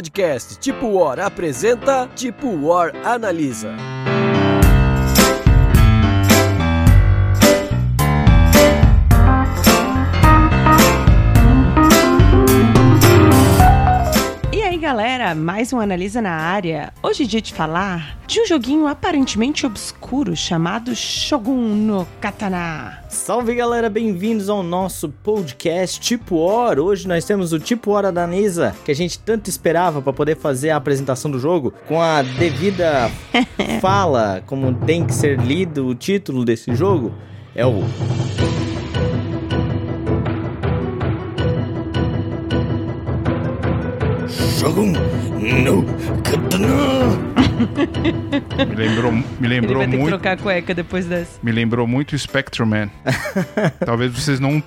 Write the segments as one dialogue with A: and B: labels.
A: podcast Tipo War apresenta Tipo War Analisa.
B: Mais um Analisa na área. Hoje é dia de falar de um joguinho aparentemente obscuro chamado Shogun no Katana.
C: Salve galera, bem-vindos ao nosso podcast Tipo Hora. Hoje nós temos o Tipo Hora da Nisa, que a gente tanto esperava para poder fazer a apresentação do jogo com a devida fala, como tem que ser lido o título desse jogo. É o Shogun no Katana.
D: Me lembrou, me
B: Ele
D: lembrou
B: vai ter que
D: muito.
B: trocar a cueca depois dessa.
D: Me lembrou muito Spectrum Man. talvez vocês não.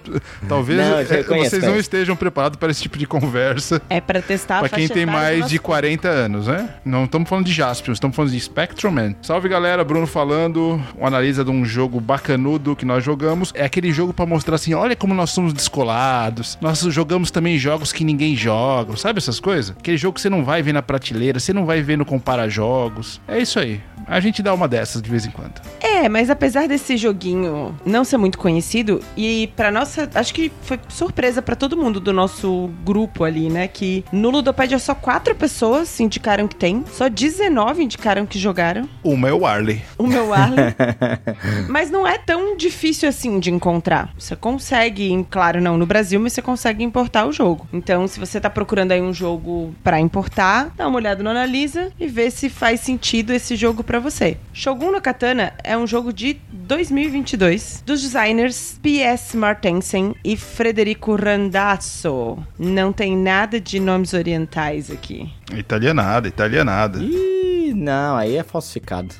D: Talvez
C: Não,
D: eh,
C: conheço,
D: vocês não
C: conheço.
D: estejam preparados para esse tipo de conversa.
B: É pra testar a
D: Pra quem tem mais de 40 anos, né? Não estamos falando de Jaspion, estamos falando de Spectrum Man. Salve galera, Bruno falando. Um analisa de um jogo bacanudo que nós jogamos. É aquele jogo pra mostrar assim: olha como nós somos descolados. Nós jogamos também jogos que ninguém joga, sabe essas coisas? Aquele jogo que você não vai ver na prateleira, você não vai ver no compara jogos. É isso aí. A gente dá uma dessas de vez em quando.
B: É, mas apesar desse joguinho não ser muito conhecido, e pra nossa. Acho que foi surpresa pra todo mundo do nosso grupo ali, né? Que no Ludopédia só quatro pessoas indicaram que tem, só 19 indicaram que jogaram.
D: Uma é o Arley.
B: O meu Arlen. mas não é tão difícil assim de encontrar. Você consegue, claro, não no Brasil, mas você consegue importar o jogo. Então, se você tá procurando aí um jogo pra importar, dá uma olhada no Analisa e vê se faz sentido esse jogo pra você. Shogun no Katana é um jogo de 2022 dos designers P.S. Martensen e Frederico Randazzo. Não tem nada de nomes orientais aqui.
D: Italianada, italianada.
C: Ih, não, aí é falsificado.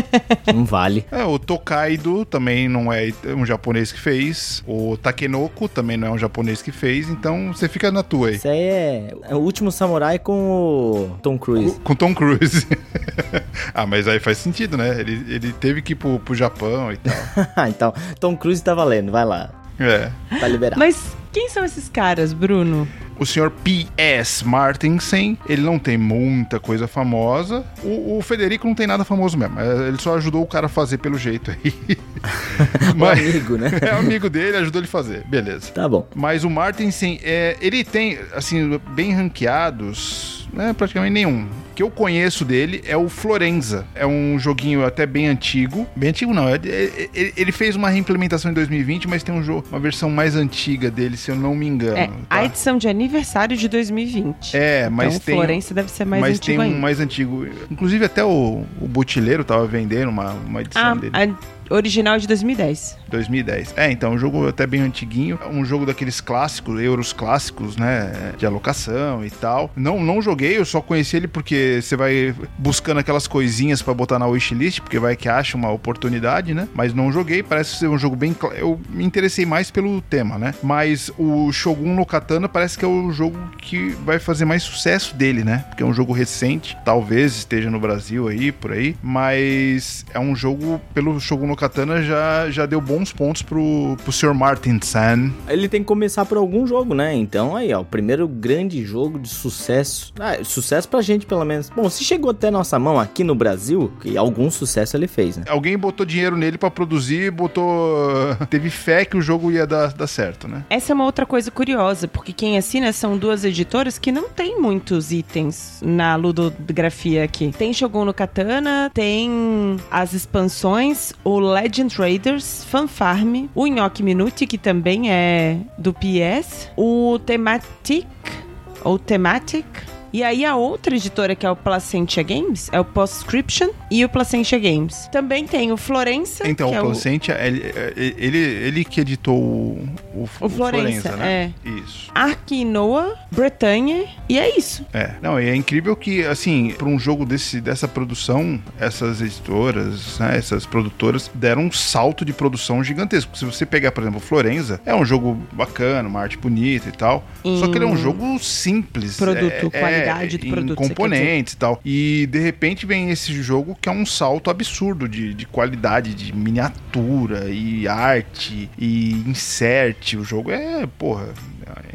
C: não vale.
D: É, o Tokaido também não é um japonês que fez. O Takenoko também não é um japonês que fez. Então você fica na tua aí.
C: Isso aí é, é o último samurai com o Tom Cruise.
D: Com Tom Cruise. ah, mas aí faz sentido, né? Ele, ele teve que ir pro, pro Japão e tal.
C: então, Tom Cruise tá valendo, vai lá.
D: É.
C: Tá liberado.
B: Mas quem são esses caras, Bruno?
D: O senhor P.S. Martinsen, ele não tem muita coisa famosa. O, o Federico não tem nada famoso mesmo. É, Ele só ajudou o cara a fazer pelo jeito aí.
C: O amigo, né?
D: É amigo dele, ajudou ele a fazer. Beleza.
C: Tá bom.
D: Mas o Martinsen, é, ele tem, assim, bem ranqueados, né, praticamente nenhum. Que eu conheço dele é o Florenza. É um joguinho até bem antigo. Bem antigo não, é- é- é- ele fez uma reimplementação em 2020, mas tem um jogo, uma versão mais antiga dele, se eu não me engano.
B: É,
D: tá?
B: a edição de aniversário de 2020.
D: É, mas
B: então,
D: tem...
B: Florença deve ser mais
D: mas tem
B: antigo
D: um
B: ainda.
D: mais antigo. Inclusive até o, o Butileiro tava vendendo uma, uma edição
B: Ah,
D: dele.
B: a original de 2010.
D: 2010. É, então, um jogo até bem antiguinho. Um jogo daqueles clássicos, euros clássicos, né? De alocação e tal. Não, não joguei, eu só conheci ele porque você vai buscando aquelas coisinhas pra botar na wishlist, porque vai que acha uma oportunidade, né? Mas não joguei, parece ser um jogo bem. Eu me interessei mais pelo tema, né? Mas o Shogun no Katana parece que é o jogo que vai fazer mais sucesso dele, né? Porque é um jogo recente, talvez esteja no Brasil aí, por aí, mas é um jogo, pelo Shogun no Katana, já, já deu bons pontos pro, pro Sr. Martin San.
C: Ele tem que começar por algum jogo, né? Então aí, ó, o primeiro grande jogo de sucesso. Ah, sucesso pra gente, pelo menos. Bom, se chegou até nossa mão aqui no Brasil, que algum sucesso ele fez, né?
D: Alguém botou dinheiro nele pra produzir, botou. teve fé que o jogo ia dar, dar certo, né?
B: Essa é uma outra coisa curiosa, porque quem assina são duas editoras que não tem muitos itens na ludografia aqui. Tem Shogun no Katana, tem as expansões, o Legend Raiders, Fan Farm, o Nhoque Minute, que também é do PS, o Thematic, ou Thematic, e aí a outra editora, que é o Placentia Games, é o Postscription e o Placentia Games. Também tem o Florença,
D: Então, o
B: é o...
D: Placentia, ele, ele, ele que editou o, o,
B: O Florença,
D: né? Isso.
B: Arkinoa, Bretanha, e é isso.
D: É, não, e é incrível que, assim, para um jogo desse, dessa produção, essas editoras, né, essas produtoras deram um salto de produção gigantesco. Se você pegar, por exemplo, Florenza, é um jogo bacana, uma arte bonita e tal, só que ele é um jogo simples.
B: Produto,
D: é,
B: qualidade do
D: em
B: produto, você quer
D: componentes e tal. E, de repente, vem esse jogo que é um salto absurdo de, de qualidade, de miniatura e arte e insert o jogo é, porra,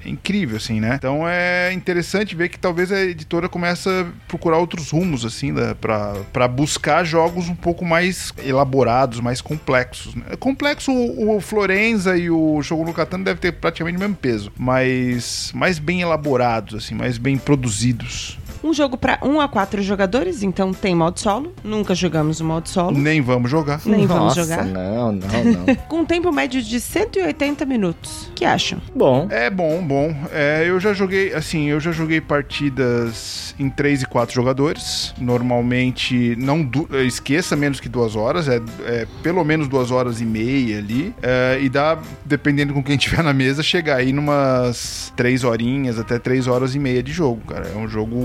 D: é incrível, assim, né? Então é interessante ver que talvez a editora comece a procurar outros rumos, assim, né? pra buscar jogos um pouco mais elaborados, mais complexos. Né? Complexo, o, o Florenza e o Shogun no Katana devem ter praticamente o mesmo peso, mas mais bem elaborados, assim, mais bem produzidos.
B: Um jogo para 1 a 4 jogadores, então tem modo solo. Nunca jogamos o modo solo.
D: Nem vamos jogar.
B: Nem vamos
C: Nossa,
B: jogar.
C: Não, não, não.
B: Com um tempo médio de 180 minutos. O que acham?
C: Bom,
D: É bom, bom. É, eu já joguei, assim, eu já joguei partidas em 3 e 4 jogadores. Normalmente, não esqueça menos que duas horas, é, é pelo menos duas horas e meia ali. É, e dá, dependendo com quem tiver na mesa, chegar aí numas três horinhas até três horas e meia de jogo, cara. É um jogo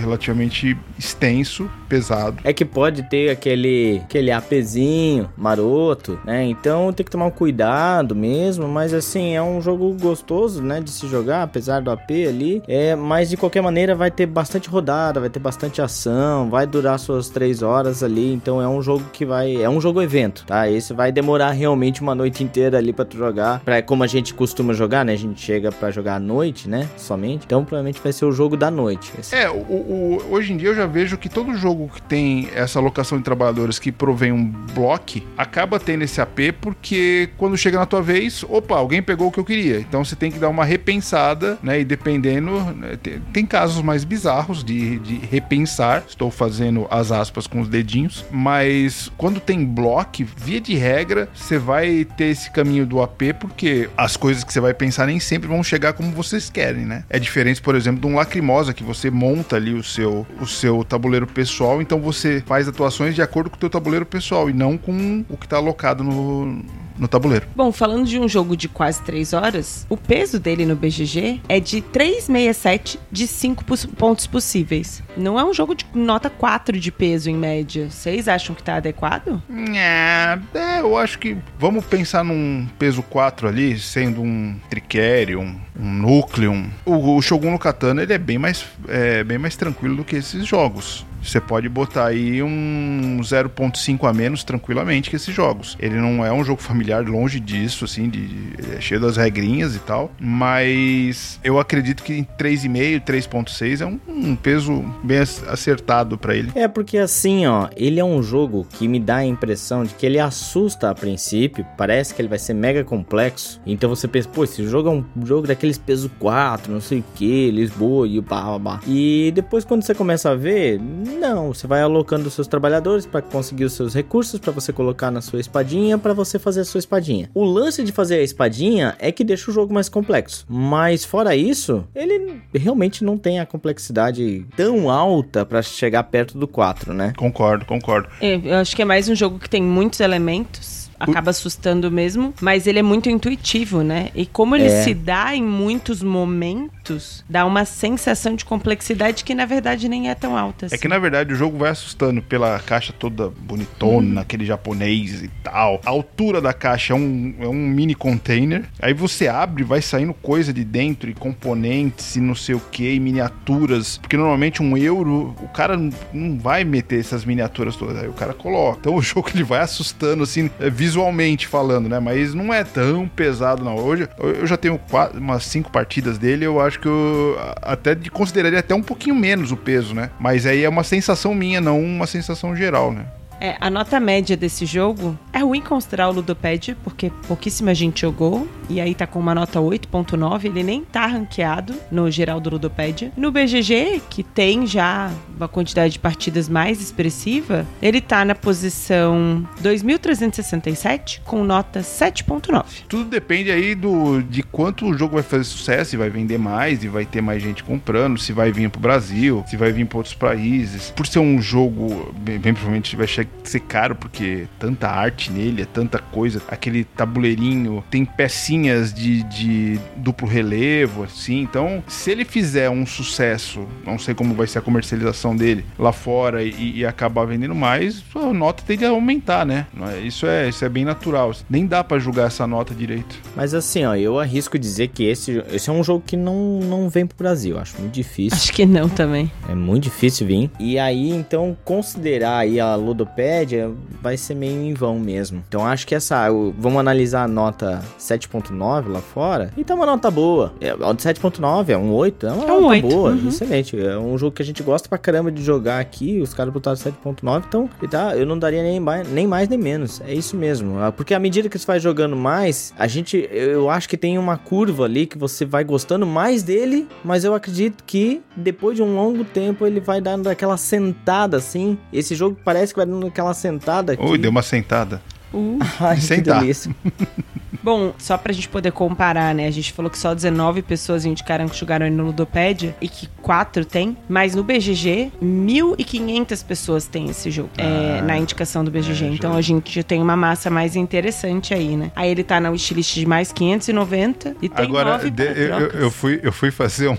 D: relativamente extenso, pesado.
C: é que pode ter aquele, aquele APzinho maroto, né? Então tem que tomar um cuidado mesmo, mas assim, é um jogo gostoso, né, de se jogar, apesar do AP ali. É, mas de qualquer maneira vai ter bastante rodada, vai ter bastante ação, vai durar suas três horas ali, então é um jogo que vai, é um jogo evento, tá? Esse vai demorar realmente uma noite inteira ali pra tu jogar, pra, como a gente costuma jogar, né? A gente chega pra jogar à noite, né? Somente. Então provavelmente vai ser o jogo da noite. Esse-
D: É, o, o- hoje em dia eu já vejo que todo jogo que tem essa alocação de trabalhadores que provém um bloco, acaba tendo esse AP, porque quando chega na tua vez, opa, alguém pegou o que eu queria. Então você tem que dar uma repensada, né? E dependendo. né, tem, tem casos mais bizarros de, de repensar. Estou fazendo as aspas com os dedinhos. Mas quando tem bloco, via de regra, você vai ter esse caminho do AP, porque as coisas que você vai pensar nem sempre vão chegar como vocês querem, né? É diferente, por exemplo, de um lacrimosa que você monta ali o seu, o seu tabuleiro pessoal, então você faz atuações de acordo com o teu tabuleiro pessoal e não com o que está alocado no, no tabuleiro.
B: Bom, falando de um jogo de quase 3 horas, o peso dele no BGG é de 367 de 5 pos- pontos possíveis. Não é um jogo de nota 4 de peso em média. Vocês acham que tá adequado?
D: É, é, eu acho que vamos pensar num peso 4 ali, sendo um triquério, um, um núcleo. um- O, o Shogun no Katana ele é bem mais, é, bem mais tranquilo do que esses jogos. Você pode botar aí um 0.5 a menos tranquilamente que esses jogos. Ele não é um jogo familiar, longe disso, assim, de, de- é cheio das regrinhas e tal. Mas eu acredito que em 3,5, 3.6 é um, um peso bem ac- acertado pra ele.
C: É porque assim, ó, ele é um jogo que me dá a impressão de que ele assusta a princípio, parece que ele vai ser mega complexo. Então você pensa, pô, esse jogo é um jogo daqueles peso 4, não sei o que, Lisboa e blá blá blá. E depois quando você começa a ver, não, você vai alocando os seus trabalhadores para conseguir os seus recursos para você colocar na sua espadinha para você fazer a sua espadinha. O lance de fazer a espadinha é que deixa o jogo mais complexo. Mas fora isso, ele realmente não tem a complexidade tão alta para chegar perto do 4, né?
D: Concordo, concordo.
B: É, Eu acho que é mais um jogo que tem muitos elementos. Acaba assustando mesmo, mas ele é muito intuitivo, né? E como ele
C: É.
B: se dá em muitos momentos, dá uma sensação de complexidade que na verdade nem é tão alta. Assim.
D: É que na verdade o jogo vai assustando pela caixa toda bonitona, aquele japonês e tal. A altura da caixa é um, é um mini container. Aí você abre, vai saindo coisa de dentro, e componentes e não sei o que, e miniaturas. Porque normalmente um euro, o cara não- vai meter essas miniaturas todas. Aí o cara coloca. Então o jogo ele vai assustando, assim, é, visualmente falando, né? Mas não é tão pesado, não. Hoje eu já tenho quatro, umas cinco partidas dele, eu acho que eu até de- consideraria até um pouquinho menos o peso, né? Mas aí é uma sensação minha, não uma sensação geral, né?
B: É, a nota média desse jogo é ruim considerar o Ludopad, porque pouquíssima gente jogou. E aí tá com uma nota 8.9, ele nem tá ranqueado no geral do Ludopad. No BGG, que tem já uma quantidade de partidas mais expressiva, ele tá na posição 2367 com nota 7.9.
D: Tudo depende aí do de quanto o jogo vai fazer sucesso, se vai vender mais e vai ter mais gente comprando, se vai vir pro Brasil, se vai vir para outros países. Por ser um jogo, bem, bem provavelmente vai ser caro, porque tanta arte nele, é tanta coisa. Aquele tabuleirinho tem pecinhas de, de duplo relevo, assim. Então, se ele fizer um sucesso, não sei como vai ser a comercialização produção dele lá fora e, e acabar vendendo mais, a nota tende a aumentar, né? Isso é, isso é bem natural. Nem dá para julgar essa nota direito.
C: Mas assim, ó, eu arrisco dizer que esse, esse é um jogo que não, não vem pro Brasil. Acho muito difícil.
B: Acho que não também.
C: É muito difícil vir. E aí, então, considerar aí a Ludopédia vai ser meio em vão mesmo. Então, acho que essa. Vamos analisar a nota 7.9 lá fora. E tá uma nota boa. É, a de 7.9 é um 8. É uma
B: É um
C: nota
B: 8,
C: boa.
B: uhum.
C: Excelente. É um jogo que a gente gosta pra caramba de jogar aqui. Os caras botaram 7.9. Então, tá, eu não daria nem mais, nem mais nem menos. É isso mesmo. Ah, Porque à medida que você vai jogando mais, a gente. Eu acho que tem uma curva ali que você vai gostando mais dele. Mas eu acredito que depois de um longo tempo ele vai dando aquela sentada assim. Esse jogo parece que vai dando aquela sentada aqui.
D: Ui, deu uma sentada.
B: Uh.
C: Ai, que
D: Sentar.
C: delícia.
B: Bom, só pra gente poder comparar, né? A gente falou que só 19 pessoas indicaram que jogaram aí no Ludopédia e que 4 tem, mas no BGG, 1.500 pessoas têm esse jogo é,
D: Ah,
B: na indicação do BGG.
D: é,
B: então
D: já-
B: a gente tem uma massa mais interessante aí, né? Aí ele tá na wishlist de mais 590 e tem
D: Agora,
B: 9
D: de- eu, eu- eu fui, eu fui fazer um-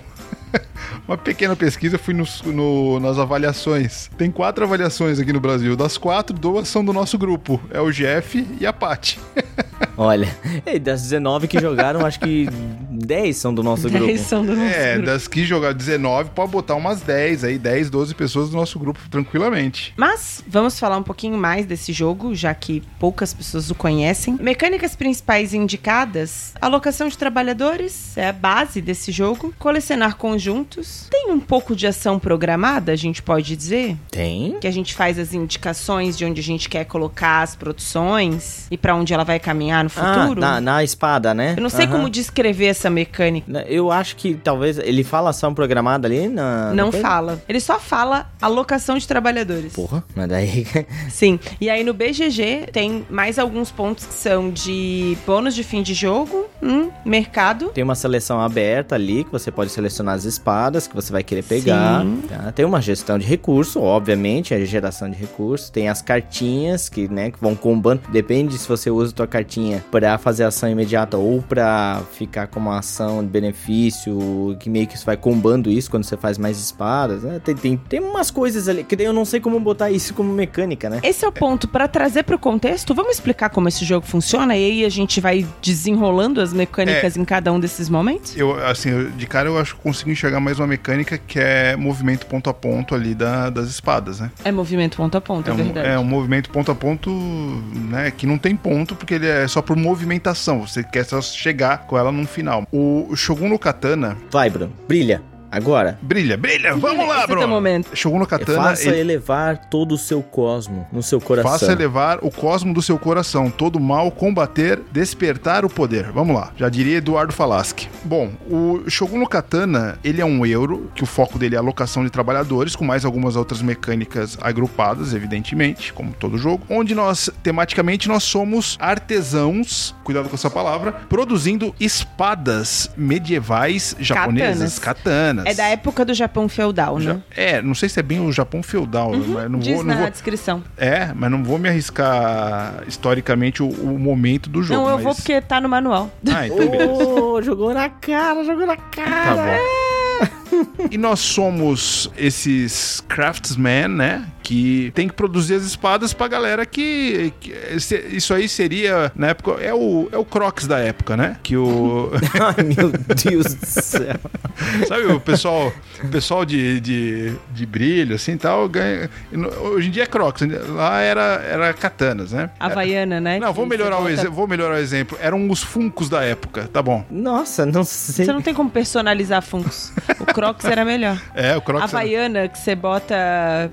D: uma pequena pesquisa, fui nos- no- nas avaliações. Tem quatro avaliações aqui no Brasil. Das quatro, duas são do nosso grupo. É o Jeff e a Paty.
C: Olha, das 19 que jogaram, acho que 10 são do nosso grupo.
B: 10 são do nosso
D: É,
B: grupo.
D: das que jogaram 19, pode botar umas 10 aí, 10, 12 pessoas do nosso grupo tranquilamente.
B: Mas vamos falar um pouquinho mais desse jogo, já que poucas pessoas o conhecem. Mecânicas principais indicadas: alocação de trabalhadores, é a base desse jogo. Colecionar conjuntos. Tem um pouco de ação programada, a gente pode dizer.
C: Tem?
B: Que a gente faz as indicações de onde a gente quer colocar as produções e pra onde ela vai caminhar no
C: Ah,
B: futuro.
C: na, na espada, né?
B: Eu não sei
C: Aham.
B: como descrever essa mecânica.
C: Na- Eu acho que talvez ele fala ação programada ali na.
B: Não
C: coisa?
B: fala. Ele só fala alocação de trabalhadores.
C: Porra, mas daí.
B: Sim. E aí no BGG tem mais alguns pontos que são de bônus de fim de jogo, hum, mercado.
C: Tem uma seleção aberta ali que você pode selecionar as espadas que você vai querer pegar. Tá? Tem uma gestão de recurso, obviamente, a geração de recursos. Tem as cartinhas que, né, que vão combando. Depende se você usa a tua cartinha pra fazer ação imediata ou pra ficar como uma ação de benefício, que meio que você vai combando isso quando você faz mais espadas. né? Tem, tem, tem umas coisas ali que daí eu não sei como botar isso como mecânica, né?
B: Esse é o ponto Pra trazer pro contexto. Vamos explicar como esse jogo funciona e aí a gente vai desenrolando as mecânicas em cada um desses momentos?
D: Eu, assim, de cara eu acho que consigo enxergar mais uma mecânica que é movimento ponto a ponto ali da- das espadas, né?
B: É movimento ponto a ponto, é,
D: É um,
B: verdade.
D: é um movimento ponto a ponto, né? Que não tem ponto, porque ele é só por movimentação. Você quer só chegar com ela no final. O Shogun no Katana
C: Vai, Bruno, brilha. Agora.
D: brilha, brilha. Vamos lá,
B: Esse é
D: Bruno.
B: momento.
D: Shogun no Katana.
C: Faça
D: ele-
C: elevar todo o seu cosmo no seu coração.
D: Faça elevar o cosmo do seu coração, todo mal combater, despertar o poder. Vamos lá, já diria Eduardo Falaschi. Bom, o Shogun no Katana, ele é um euro, que o foco dele é a alocação de trabalhadores, com mais algumas outras mecânicas agrupadas, evidentemente, como todo jogo, onde nós, tematicamente, nós somos artesãos, cuidado com essa palavra, produzindo espadas medievais japonesas, katanas.
B: É da época do Japão feudal,
D: Já-
B: né?
D: É, não sei se é bem o Japão feudal, mas não
B: Diz
D: vou, não
B: na
D: vou,
B: descrição.
D: é, mas não vou me arriscar historicamente o, o momento do jogo.
B: Não, eu
D: mas...
B: vou porque tá no manual.
D: Ah, então beleza.
C: Ô, jogou na cara, jogou na cara.
D: Tá bom. E nós somos esses craftsmen, né? Que tem que produzir as espadas pra galera que. que isso aí seria, na época. É o, é o Crocs da época, né? Que o.
C: Ai, meu Deus do céu.
D: Sabe, o pessoal, o pessoal de, de, de brilho, assim tal, ganha. Hoje em dia é Crocs. Lá era, era katanas, né?
B: Havaiana, né?
D: Não, vou melhorar, o vou melhorar o exemplo. Eram os funcos da época, tá bom.
C: Nossa, não sei.
B: Você não tem como personalizar Funkos. O Crocs era melhor.
D: É, o Crocs.
B: Havaiana, que você bota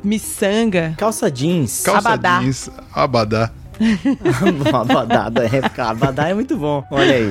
B: miçanga.
C: Calça jeans.
D: Calça
B: Abadá.
D: jeans, abadá.
C: Época. Abadá é muito bom. Olha aí.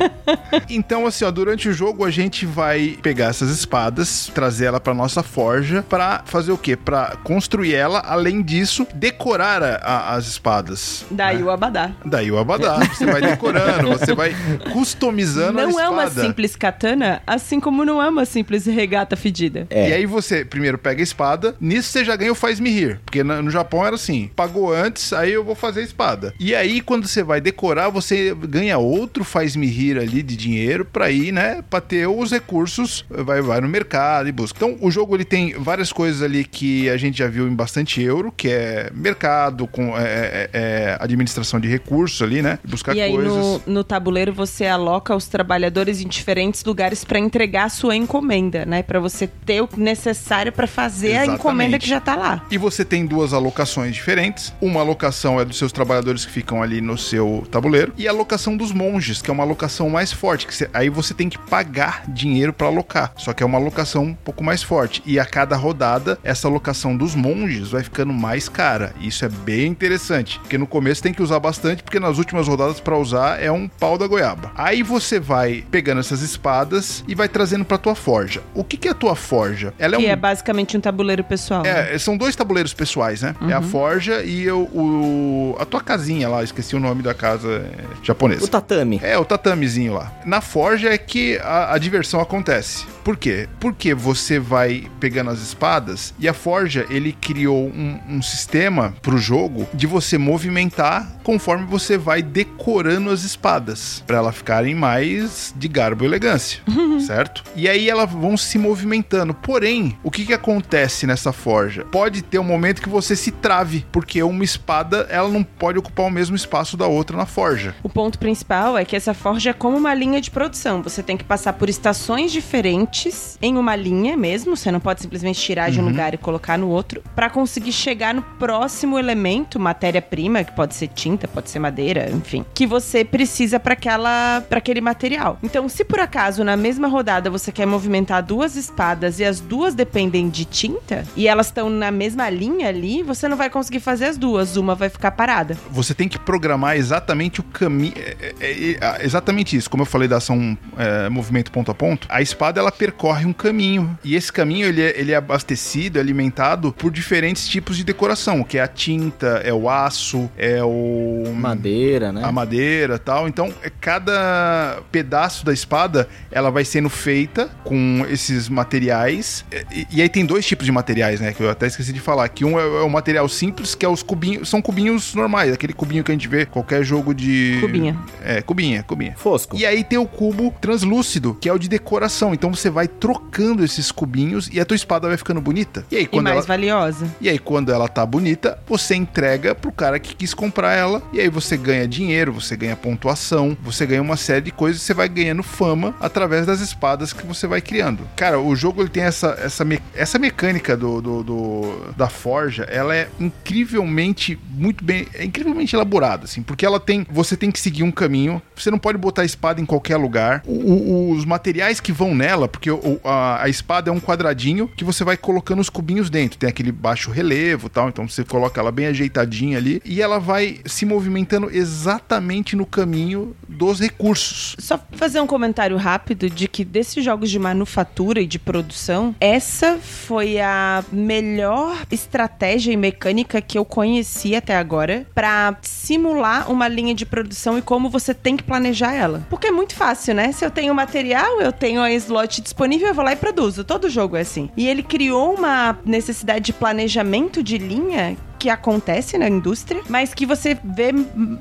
D: Então, assim, ó, durante o jogo a gente vai pegar essas espadas, trazer ela pra nossa forja, pra fazer o quê? Pra construir ela, além disso, decorar a- a- as espadas.
B: Daí o Abadá.
D: Daí o abadá. Você vai decorando, você vai customizando a
B: Não
D: espada.
B: é uma simples katana, assim como não é uma simples regata fedida.
C: É.
D: E aí você primeiro pega a espada, nisso você já ganha o faz-me rir. Porque no Japão era assim, pagou antes, aí eu vou fazer a espada. E aí, quando você vai decorar, você ganha outro faz-me rir ali de dinheiro pra ir, né? Pra ter os recursos, vai, vai no mercado e busca. Então, o jogo ele tem várias coisas ali que a gente já viu em bastante euro, que é mercado, com é, é, é, administração de recursos ali, né? Buscar
B: e aí
D: coisas.
B: no, no tabuleiro você aloca os trabalhadores em diferentes lugares pra entregar a sua encomenda, né? Pra você ter o necessário pra fazer a
D: Exatamente.
B: encomenda que já tá lá.
D: E você tem duas alocações diferentes. Uma alocação é dos seus trabalhadores que ficam ali no seu tabuleiro. E a alocação dos monges, que é uma alocação mais forte. Que você- aí você tem que pagar dinheiro para alocar. Só que é uma alocação um pouco mais forte. E a cada rodada, essa alocação dos monges vai ficando mais cara. Isso é bem interessante. Porque no começo tem que usar bastante, porque nas últimas rodadas para usar é um pau da goiaba. Aí você vai pegando essas espadas e vai trazendo pra tua forja. O que, que é a tua forja? Ela é
B: que
D: um
B: é basicamente um tabuleiro pessoal. né?
D: é, são dois tabuleiros pessoais, né? É a forja e o, o- a tua casinha lá, esqueci o nome da casa é, japonesa.
C: O tatame.
D: É, o tatamezinho lá. Na forja é que a, a diversão acontece. Por quê? Porque você vai pegando as espadas e a forja, ele criou um, um sistema pro jogo de você movimentar conforme você vai decorando as espadas, Pra elas ficarem mais de garbo e elegância, certo? E aí elas vão se movimentando. Porém, o que que acontece nessa forja? Pode ter um momento que você se trave, porque uma espada, ela não pode ocupar o mesmo espaço da outra na forja.
B: O ponto principal é que essa forja é como uma linha de produção. Você tem que passar por estações diferentes em uma linha mesmo. Você não pode simplesmente tirar de um lugar e colocar no outro para conseguir chegar no próximo elemento, matéria-prima, que pode ser tinta, pode ser madeira, enfim, que você precisa para aquela para aquele material. Então, se por acaso na mesma rodada você quer movimentar duas espadas e as duas dependem de tinta e elas estão na mesma linha ali, você não vai conseguir fazer as duas, uma vai ficar parada.
D: Você tem que programar exatamente o caminho. é- é- é- exatamente isso. Como eu falei da ação é, movimento ponto a ponto, a espada ela percorre um caminho. E esse caminho ele é, ele é abastecido, é alimentado por diferentes tipos de decoração, que é a tinta, é o aço, é o.
C: Madeira, né?
D: a madeira tal. Então, é cada pedaço da espada, ela vai sendo feita com esses materiais. E, e aí tem dois tipos de materiais, né? Que eu até esqueci de falar. Que um é, é o material simples, que é os cubinhos. São cubinhos normais, aquele cubinho que a gente vê em qualquer jogo de.
B: Cubinha.
D: É, cubinha, cubinha.
C: Fosco.
D: E aí tem o cubo translúcido, que é o de decoração. Então você vai trocando esses cubinhos e a tua espada vai ficando bonita. E aí
B: E
D: quando
B: mais
D: ela
B: valiosa.
D: e aí, quando ela tá bonita, você entrega pro cara que quis comprar ela. E aí você ganha dinheiro, você ganha pontuação, você ganha uma série de coisas. Você vai ganhando fama através das espadas que você vai criando. Cara, o jogo ele tem essa, essa, me- essa mecânica do, do- do- da forja. Ela é incrivelmente muito bem, é incrivelmente elaborada, assim, porque ela tem, você tem que seguir um caminho. Você não pode botar a espada em qualquer lugar. O- o- os materiais que vão nela, porque o- a, a espada é um quadradinho que você vai colocando os cubinhos dentro. Tem aquele baixo relevo, tal. Então você coloca ela bem ajeitadinha ali e ela vai se movimentando exatamente no caminho dos recursos.
B: Só fazer um comentário rápido de que desses jogos de manufatura e de produção, essa foi a melhor estratégia e mecânica que eu conheci até agora pra simular uma linha de produção e como você tem que planejar ela. Porque é muito fácil, né? Se eu tenho material, eu tenho a slot disponível, eu vou lá e produzo. Todo jogo é assim. E ele criou uma necessidade de planejamento de linha que acontece na indústria, mas que você vê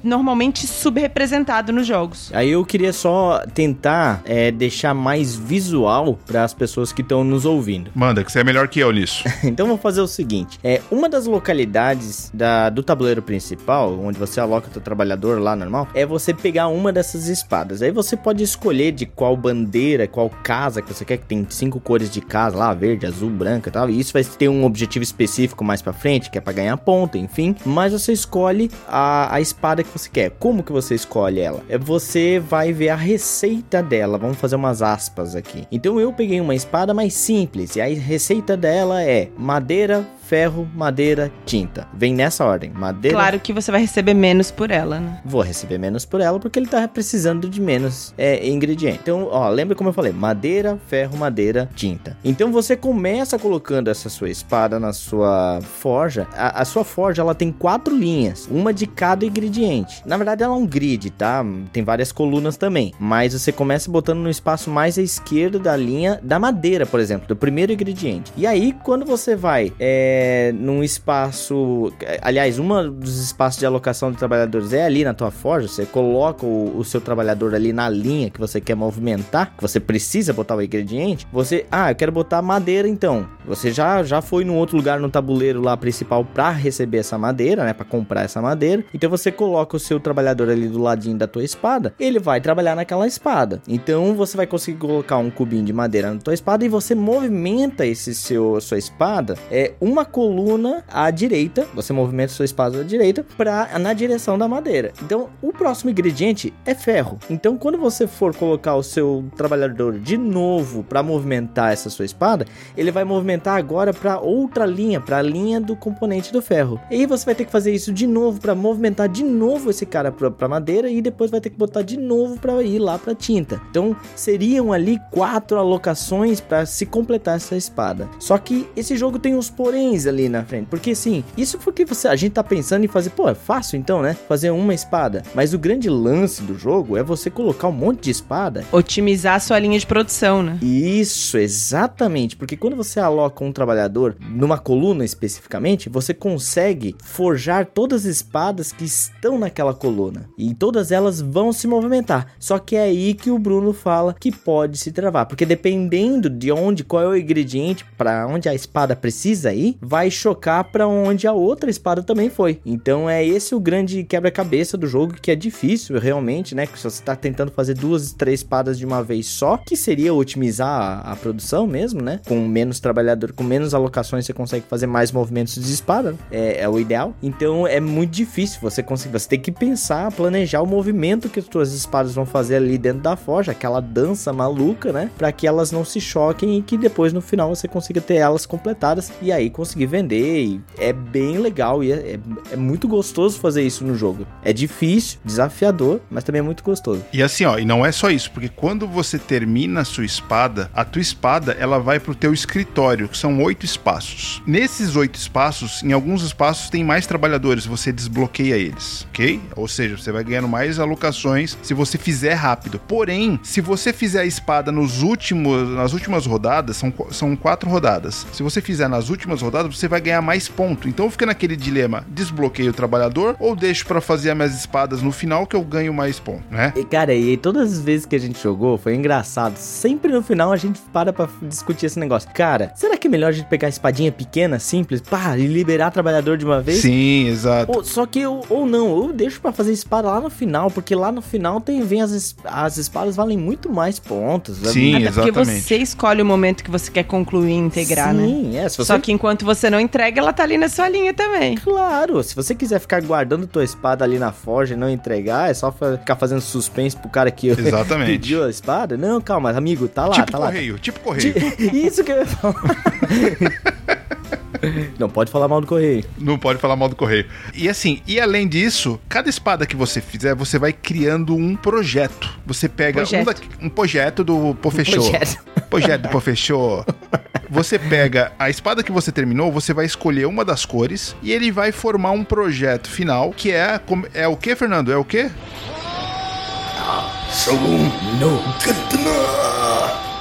B: normalmente subrepresentado nos jogos.
C: Aí eu queria só tentar é, deixar mais visual para as pessoas que estão nos ouvindo.
D: Manda, que você é melhor que eu nisso.
C: Então vou fazer o seguinte: é uma das localidades da- do tabuleiro principal, onde você aloca o teu trabalhador lá normal, é você pegar uma dessas espadas. Aí você pode escolher de qual bandeira, qual casa que você quer, que tem cinco cores de casa lá, verde, azul, branca e tal. E isso vai ter um objetivo específico mais pra frente, que é pra ganhar ponto, enfim. Mas você escolhe a, a espada que você quer. Como que você escolhe ela? É você vai ver a receita dela. Vamos fazer umas aspas aqui. Então eu peguei uma espada mais simples e a receita dela é madeira, ferro, madeira, tinta. Vem nessa ordem. Madeira,
B: Claro que você vai receber menos por ela, né?
C: Vou receber menos por ela porque ele tá precisando de menos é, ingrediente. Então, ó, lembra como eu falei? Madeira, ferro, madeira, tinta. Então você começa colocando essa sua espada na sua forja. A, a sua forja ela tem quatro linhas, uma de cada ingrediente. Na verdade, ela é um grid, tá? Tem várias colunas também. Mas você começa botando no espaço mais à esquerda da linha da madeira, por exemplo, do primeiro ingrediente. E aí, quando você vai é, é, num espaço. Aliás, um dos espaços de alocação de trabalhadores é ali na tua forja. Você coloca o, o, seu trabalhador ali na linha que você quer movimentar, que você precisa botar o ingrediente. Você, ah, eu quero botar madeira então. Você já, já foi num outro lugar no tabuleiro lá principal para receber essa madeira, né? Para comprar essa madeira. Então você coloca o seu trabalhador ali do ladinho da tua espada. Ele vai trabalhar naquela espada. Então você vai conseguir colocar um cubinho de madeira na tua espada e você movimenta esse seu sua espada é uma coluna à direita. Você movimenta sua espada à direita para na direção da madeira. Então o próximo ingrediente é ferro. Então quando você for colocar o seu trabalhador de novo para movimentar essa sua espada, ele vai movimentar agora para outra linha, para a linha do componente do ferro. E aí você vai ter que fazer isso de novo para movimentar de novo esse cara para madeira e depois vai ter que botar de novo para ir lá para tinta. Então seriam ali quatro alocações para se completar essa espada. Só que esse jogo tem uns poréns ali na frente, porque assim, isso porque você a gente tá pensando em fazer, pô, é fácil então, né? Fazer uma espada, mas o grande lance do jogo é você colocar um monte de espada,
B: otimizar a sua linha de produção, né?
C: Isso, exatamente, porque quando você aloca um trabalhador numa coluna especificamente, você consegue forjar todas as espadas que estão naquela coluna e todas elas vão se movimentar. Só que é aí que o Bruno fala que pode se travar, porque dependendo de onde, qual é o ingrediente para onde a espada precisa ir, vai chocar para onde a outra espada também foi. Então é esse o grande quebra-cabeça do jogo que é difícil realmente, né? Que você está tentando fazer duas, três espadas de uma vez só, que seria otimizar a, a, produção mesmo, né? Com menos trabalhador, com menos alocações você consegue fazer mais movimentos de espada, é, é o ideal. Então é muito difícil você conseguir, você tem que pensar, planejar o movimento que as suas espadas vão fazer ali dentro da forja, aquela dança maluca, né? Para que elas não se choquem e que depois no final você consiga ter elas completadas e aí conseguir vender. E é bem legal e é, é, é, muito gostoso fazer isso no jogo. É difícil, desafiador, mas também é muito gostoso.
D: E assim, ó, e não é só isso, porque quando você termina a sua espada, a tua espada ela vai pro teu escritório, que são oito espaços. Nesses oito espaços, em alguns espaços tem mais trabalhadores, você desbloqueia eles, ok? Ou seja, você vai ganhando mais alocações se você fizer rápido. Porém, se você fizer a espada nos últimos, nas últimas rodadas, são, são quatro rodadas. Se você fizer nas últimas rodadas, você vai ganhar mais ponto. Então fica naquele dilema: desbloqueio o trabalhador ou deixo para fazer as minhas espadas no final que eu ganho mais ponto, né?
C: E cara, e todas as vezes que a gente jogou foi engraçado. Sempre no final a gente para pra discutir esse negócio. Cara, será que é melhor a gente pegar a espadinha pequena, simples, pá, e liberar trabalhador de uma vez?
D: Sim, exato.
C: Ou, só que eu, ou não, eu deixo para fazer espada lá no final, porque lá no final tem vem as, as espadas valem muito mais pontos.
D: Sim, Até exatamente.
B: porque você escolhe o momento que você quer concluir e integrar, Sim, né? Sim, é. Você... Só que enquanto você não entrega, ela tá ali na sua linha também.
C: Claro, se você quiser ficar guardando tua espada ali na forja e não entregar, é só ficar fazendo suspense pro cara que
D: Exatamente.
C: pediu a espada. Não, calma, amigo, tá lá,
D: tipo
C: tá
D: correio,
C: lá.
D: Tipo correio,
C: Isso que eu ia falar. Não pode falar mal do correio.
D: Não pode falar mal do correio. E assim, e além disso, cada espada que você fizer, você vai criando um projeto. Você pega projeto. Um, da, um, projeto do Pofechou. Um projeto. projeto do Pofechou. Você pega a espada que você terminou, você vai escolher uma das cores e ele vai formar um projeto final que é é o que, Fernando? É o que? Shogun no Katana.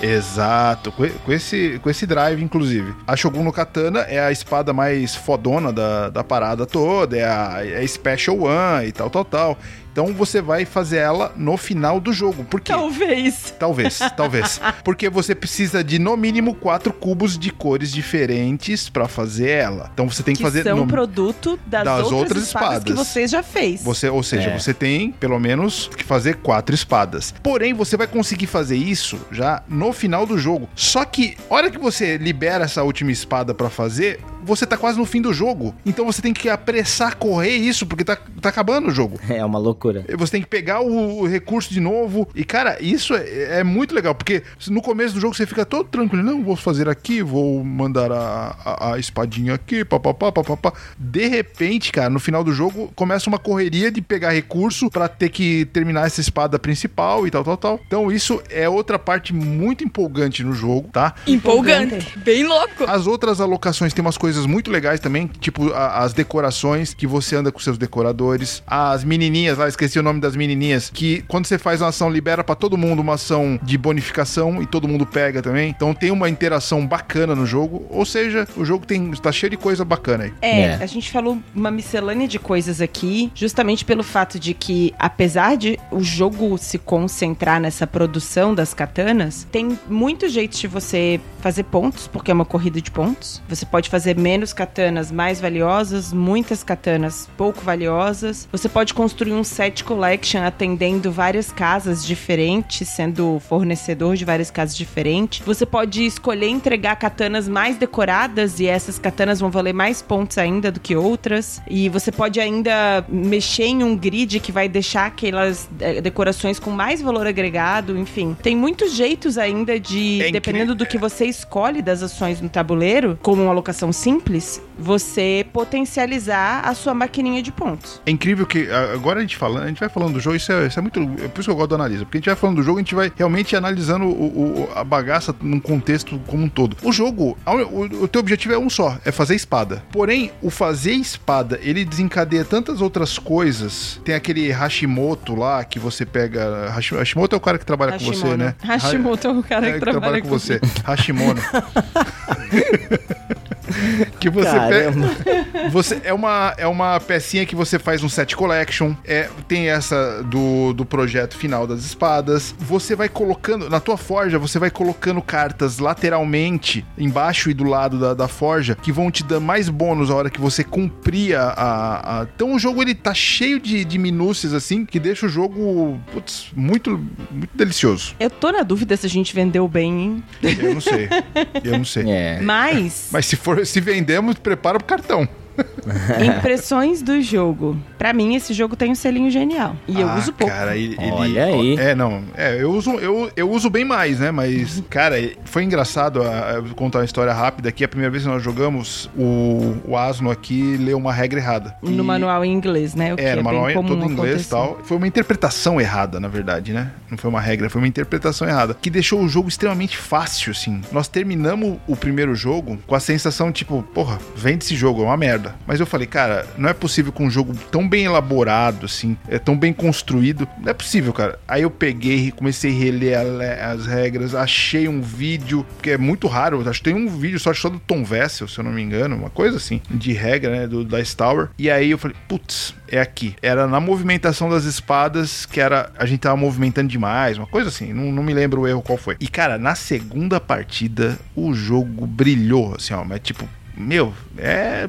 D: Exato, com esse, com esse drive, inclusive. A Shogun no Katana é a espada mais fodona da, da parada toda, é a, é a Special One e tal, tal, tal. Então você vai fazer ela no final do jogo. Por quê?
B: Talvez.
D: Talvez, talvez. Porque você precisa de no mínimo quatro cubos de cores diferentes para fazer ela. Então você tem que, que fazer.
B: São
D: no...
B: produto das, das outras, outras espadas, espadas, que você já fez.
D: Você, ou seja, é. você tem pelo menos que fazer quatro espadas. Porém, você vai conseguir fazer isso já no final do jogo. Só que, hora que você libera essa última espada para fazer, você tá quase no fim do jogo. Então você tem que apressar, correr isso, porque tá, tá acabando o jogo.
C: É uma loucura.
D: Você tem que pegar o, o recurso de novo. E, cara, isso é, é, muito legal, porque no começo do jogo você fica todo tranquilo. Não, vou fazer aqui, vou mandar a, a, a espadinha aqui, papapá, papapá. De repente, cara, no final do jogo começa uma correria de pegar recurso para ter que terminar essa espada principal e tal, tal, tal. Então isso é outra parte muito empolgante no jogo, tá?
B: Empolgante. Bem louco.
D: As outras alocações tem umas coisas coisas muito legais também, tipo a- as decorações que você anda com seus decoradores, as menininhas lá, esqueci o nome das menininhas, que quando você faz uma ação libera pra todo mundo uma ação de bonificação e todo mundo pega também. Então tem uma interação bacana no jogo, ou seja, o jogo tem tá cheio de coisa bacana aí.
B: É,
C: É.
B: a gente falou uma miscelânea de coisas aqui, justamente pelo fato de que, apesar de o jogo se concentrar nessa produção das katanas, tem muitos jeitos de você fazer pontos, porque é uma corrida de pontos. Você pode fazer menos katanas mais valiosas, muitas katanas pouco valiosas. Você pode construir um set collection atendendo várias casas diferentes, sendo fornecedor de várias casas diferentes. Você pode escolher entregar katanas mais decoradas e essas katanas vão valer mais pontos ainda do que outras. E você pode ainda mexer em um grid que vai deixar aquelas eh, decorações com mais valor agregado, enfim. Tem muitos jeitos ainda de,
D: É
B: dependendo do que você escolhe das ações no tabuleiro, como uma alocação simples, você potencializar a sua maquininha de pontos.
D: É incrível que agora a gente falando, a gente vai falando do jogo, isso é, isso é muito. É por isso que eu gosto do analisa, porque a gente vai falando do jogo, a gente vai realmente analisando o, o- a bagaça num contexto como um todo. O jogo, o, o teu objetivo é um só, é fazer espada. Porém, o fazer espada, ele desencadeia tantas outras coisas. Tem aquele Hashimoto lá que você pega. Hashi- Hashimoto é o cara que trabalha com você,
B: Hashimono.
D: né?
B: Hashimoto é o cara
D: É,
B: que, trabalha,
D: com
B: com
D: você. Hashimono. que você
C: Caramba.
D: pega. Você, é, uma, é uma pecinha que você faz um set collection. É, tem essa do, do projeto final das espadas. Você vai colocando. Na tua forja, você vai colocando cartas lateralmente, embaixo e do lado da, da forja, que vão te dar mais bônus a hora que você cumprir a. a- a- Então o jogo ele tá cheio de, de minúcias assim, que deixa o jogo putz, muito, muito delicioso.
B: Eu tô na dúvida se a gente vendeu bem, hein?
D: Eu não sei. Eu não sei.
C: É.
B: Mas,
D: Mas se for, se vendemos, prepara pro cartão.
B: impressões do jogo. Pra mim, esse jogo tem um selinho genial. E eu
D: Ah,
B: uso pouco.
D: Cara, ele, ele-
C: Olha aí.
D: É, não. É, eu uso, eu, eu uso bem mais, né? Mas, cara, foi engraçado a, a- contar uma história rápida aqui. A primeira vez que nós jogamos, o, o Asno aqui leu uma regra errada.
B: No
D: E-
B: manual em inglês, né? O que
D: É,
B: é,
D: no manual
B: bem
D: é
B: comum
D: todo em inglês e tal. Foi uma interpretação errada, na verdade, né? Não foi uma regra, foi uma interpretação errada. Que deixou o jogo extremamente fácil, assim. Nós terminamos o primeiro jogo com a sensação, tipo, porra, vende esse jogo, é uma merda. Mas eu falei, cara, não é possível com um jogo tão bem elaborado, assim, é tão bem construído. Não é possível, cara. Aí eu peguei, comecei a reler as regras, achei um vídeo, que é muito raro, acho que tem um vídeo só, só do Tom Vessel, se eu não me engano, uma coisa assim, de regra, né, do, da Tower. E aí eu falei, putz, é aqui. Era na movimentação das espadas, que era, a gente tava movimentando demais, uma coisa assim, não, não me lembro o erro qual foi. E cara, na segunda partida, o jogo brilhou, assim, ó, mas tipo, meu, é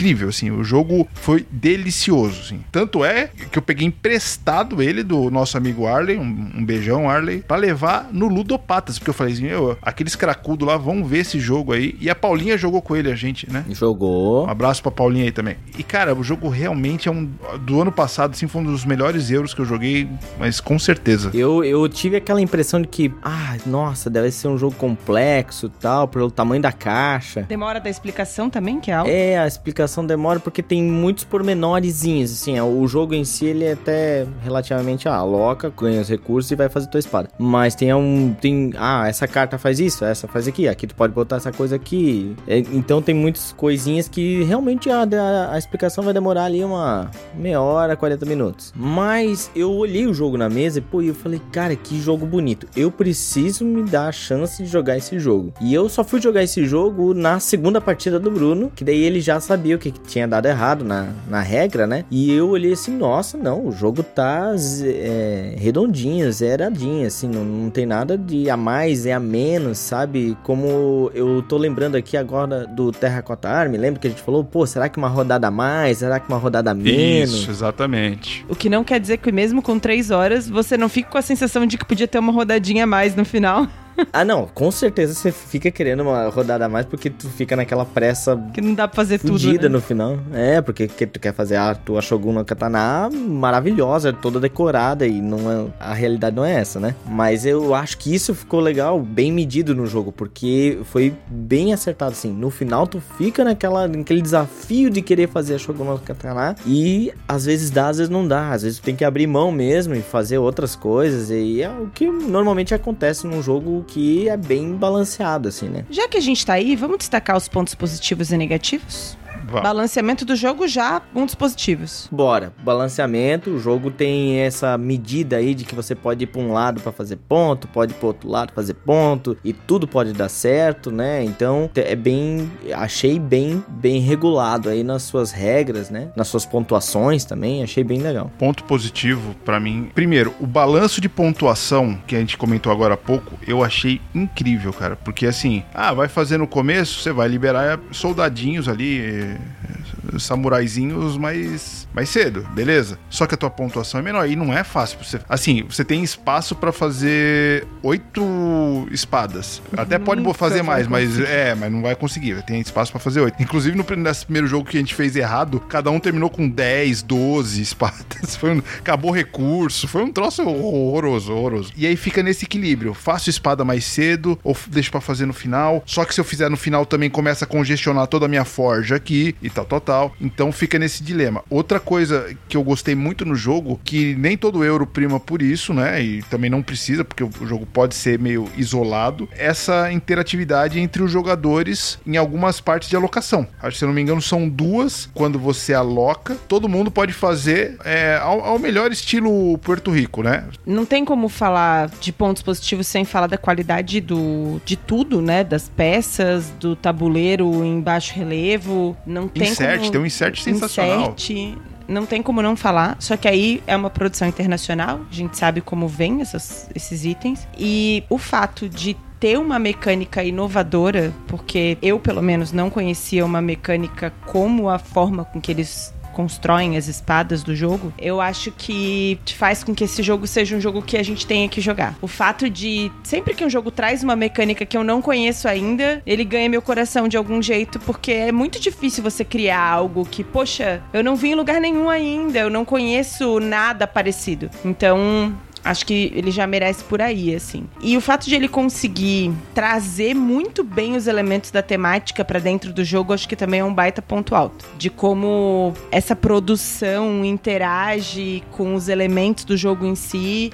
D: incrível, assim. O jogo foi delicioso, assim. Tanto é que eu peguei emprestado ele do nosso amigo Arley, um, um beijão, Arley, pra levar no Ludopatas, porque eu falei assim, meu, aqueles cracudos lá vão ver esse jogo aí. E a Paulinha jogou com ele, a gente, né?
C: Jogou.
D: Um abraço pra Paulinha aí também. E, cara, o jogo realmente é um. Do ano passado, assim, foi um dos melhores euros que eu joguei, mas com certeza.
C: Eu, eu tive aquela impressão de que, ah, nossa, deve ser um jogo complexo e tal, pelo tamanho da caixa.
B: Demora da explicação também, que é algo.
C: É, a explicação demora porque tem muitos pormenores, assim, é, o jogo em si ele é até relativamente, ah, aloca, ganha os recursos e vai fazer tua espada. Mas tem um, tem, ah, essa carta faz isso, essa faz aqui, aqui tu pode botar essa coisa aqui. É, então tem muitas coisinhas que realmente a, a, a explicação vai demorar ali uma meia hora, 40 minutos. Mas eu olhei o jogo na mesa e, pô, eu falei, cara, que jogo bonito. Eu preciso me dar a chance de jogar esse jogo. E eu só fui jogar esse jogo na segunda partida do Bruno, que daí ele já sabia que, que tinha dado errado na, na regra, né? E eu olhei assim, nossa, não, o jogo tá é, redondinho, zeradinho, assim, não, não tem nada de a mais e a menos, sabe? Como eu tô lembrando aqui agora do Terracota Army, lembra que a gente falou, pô, será que uma rodada a mais? Será que uma rodada a menos?
D: Isso, exatamente.
B: O que não quer dizer que mesmo com três horas, você não fica com a sensação de que podia ter uma rodadinha a mais no final.
C: Ah, não, com certeza você fica querendo uma rodada a mais porque tu fica naquela pressa
B: Que não dá pra fazer tudo, né?
C: no final. É, porque que tu quer fazer a tua Shogun no Katana maravilhosa, toda decorada e não é, a realidade não é essa, né? Mas eu acho que isso ficou legal, bem medido no jogo, porque foi bem acertado assim. No final tu fica naquela naquele desafio de querer fazer a Shogun no Katana e às vezes dá, às vezes não dá, às vezes tu tem que abrir mão mesmo e fazer outras coisas e é o que normalmente acontece num jogo que é bem balanceado, assim, né?
B: Já que a gente tá aí, vamos destacar os pontos positivos e negativos?
D: Vá.
B: Balanceamento do jogo já, um dos positivos.
C: Bora, balanceamento, o jogo tem essa medida aí de que você pode ir para um lado para fazer ponto, pode ir para outro lado fazer ponto e tudo pode dar certo, né? Então é bem, achei bem, bem regulado aí nas suas regras, né? Nas suas pontuações também, achei bem legal.
D: Ponto positivo pra mim. Primeiro, o balanço de pontuação que a gente comentou agora há pouco, eu achei incrível, cara. Porque assim, ah, vai fazer no começo, você vai liberar soldadinhos ali, Yeah. Samuraizinhos mais, mais cedo, beleza? Só que a tua pontuação é menor e não é fácil. Você, assim, você tem espaço pra fazer oito espadas. Até pode
B: Nunca
D: fazer mais, mas é, mas não vai conseguir. Tem espaço pra fazer oito. Inclusive, no nesse primeiro jogo que a gente fez errado, cada um terminou com 10, 12 espadas. Foi um- acabou recurso. Foi um troço horroroso, horroroso. E aí fica nesse equilíbrio. Faço espada mais cedo ou deixo pra fazer no final. Só que se eu fizer no final também começa a congestionar toda a minha forja aqui e tal, tal, tal. Então fica nesse dilema. Outra coisa que eu gostei muito no jogo, que nem todo euro prima por isso, né? E também não precisa, porque o jogo pode ser meio isolado. Essa interatividade entre os jogadores em algumas partes de alocação. Acho que, se eu não me engano, são duas quando você aloca. Todo mundo pode fazer é, ao, ao melhor estilo Porto Rico, né?
B: Não tem como falar de pontos positivos sem falar da qualidade do, de tudo, né? Das peças, do tabuleiro em baixo relevo. Não tem
D: Insert,
B: como...
D: tem um insert sensacional.
B: Insert, não tem como não falar. Só que aí é uma produção internacional. A gente sabe como vem essas- esses itens. E o fato de ter uma mecânica inovadora, porque eu, pelo menos, não conhecia uma mecânica como a forma com que eles constroem as espadas do jogo, eu acho que faz com que esse jogo seja um jogo que a gente tenha que jogar. O fato de sempre que um jogo traz uma mecânica que eu não conheço ainda, ele ganha meu coração de algum jeito, porque é muito difícil você criar algo que, poxa, eu não vi em lugar nenhum ainda, eu não conheço nada parecido. Então, Acho que ele já merece por aí, assim. E o fato de ele conseguir trazer muito bem os elementos da temática pra dentro do jogo, acho que também é um baita ponto alto. De como essa produção interage com os elementos do jogo em si.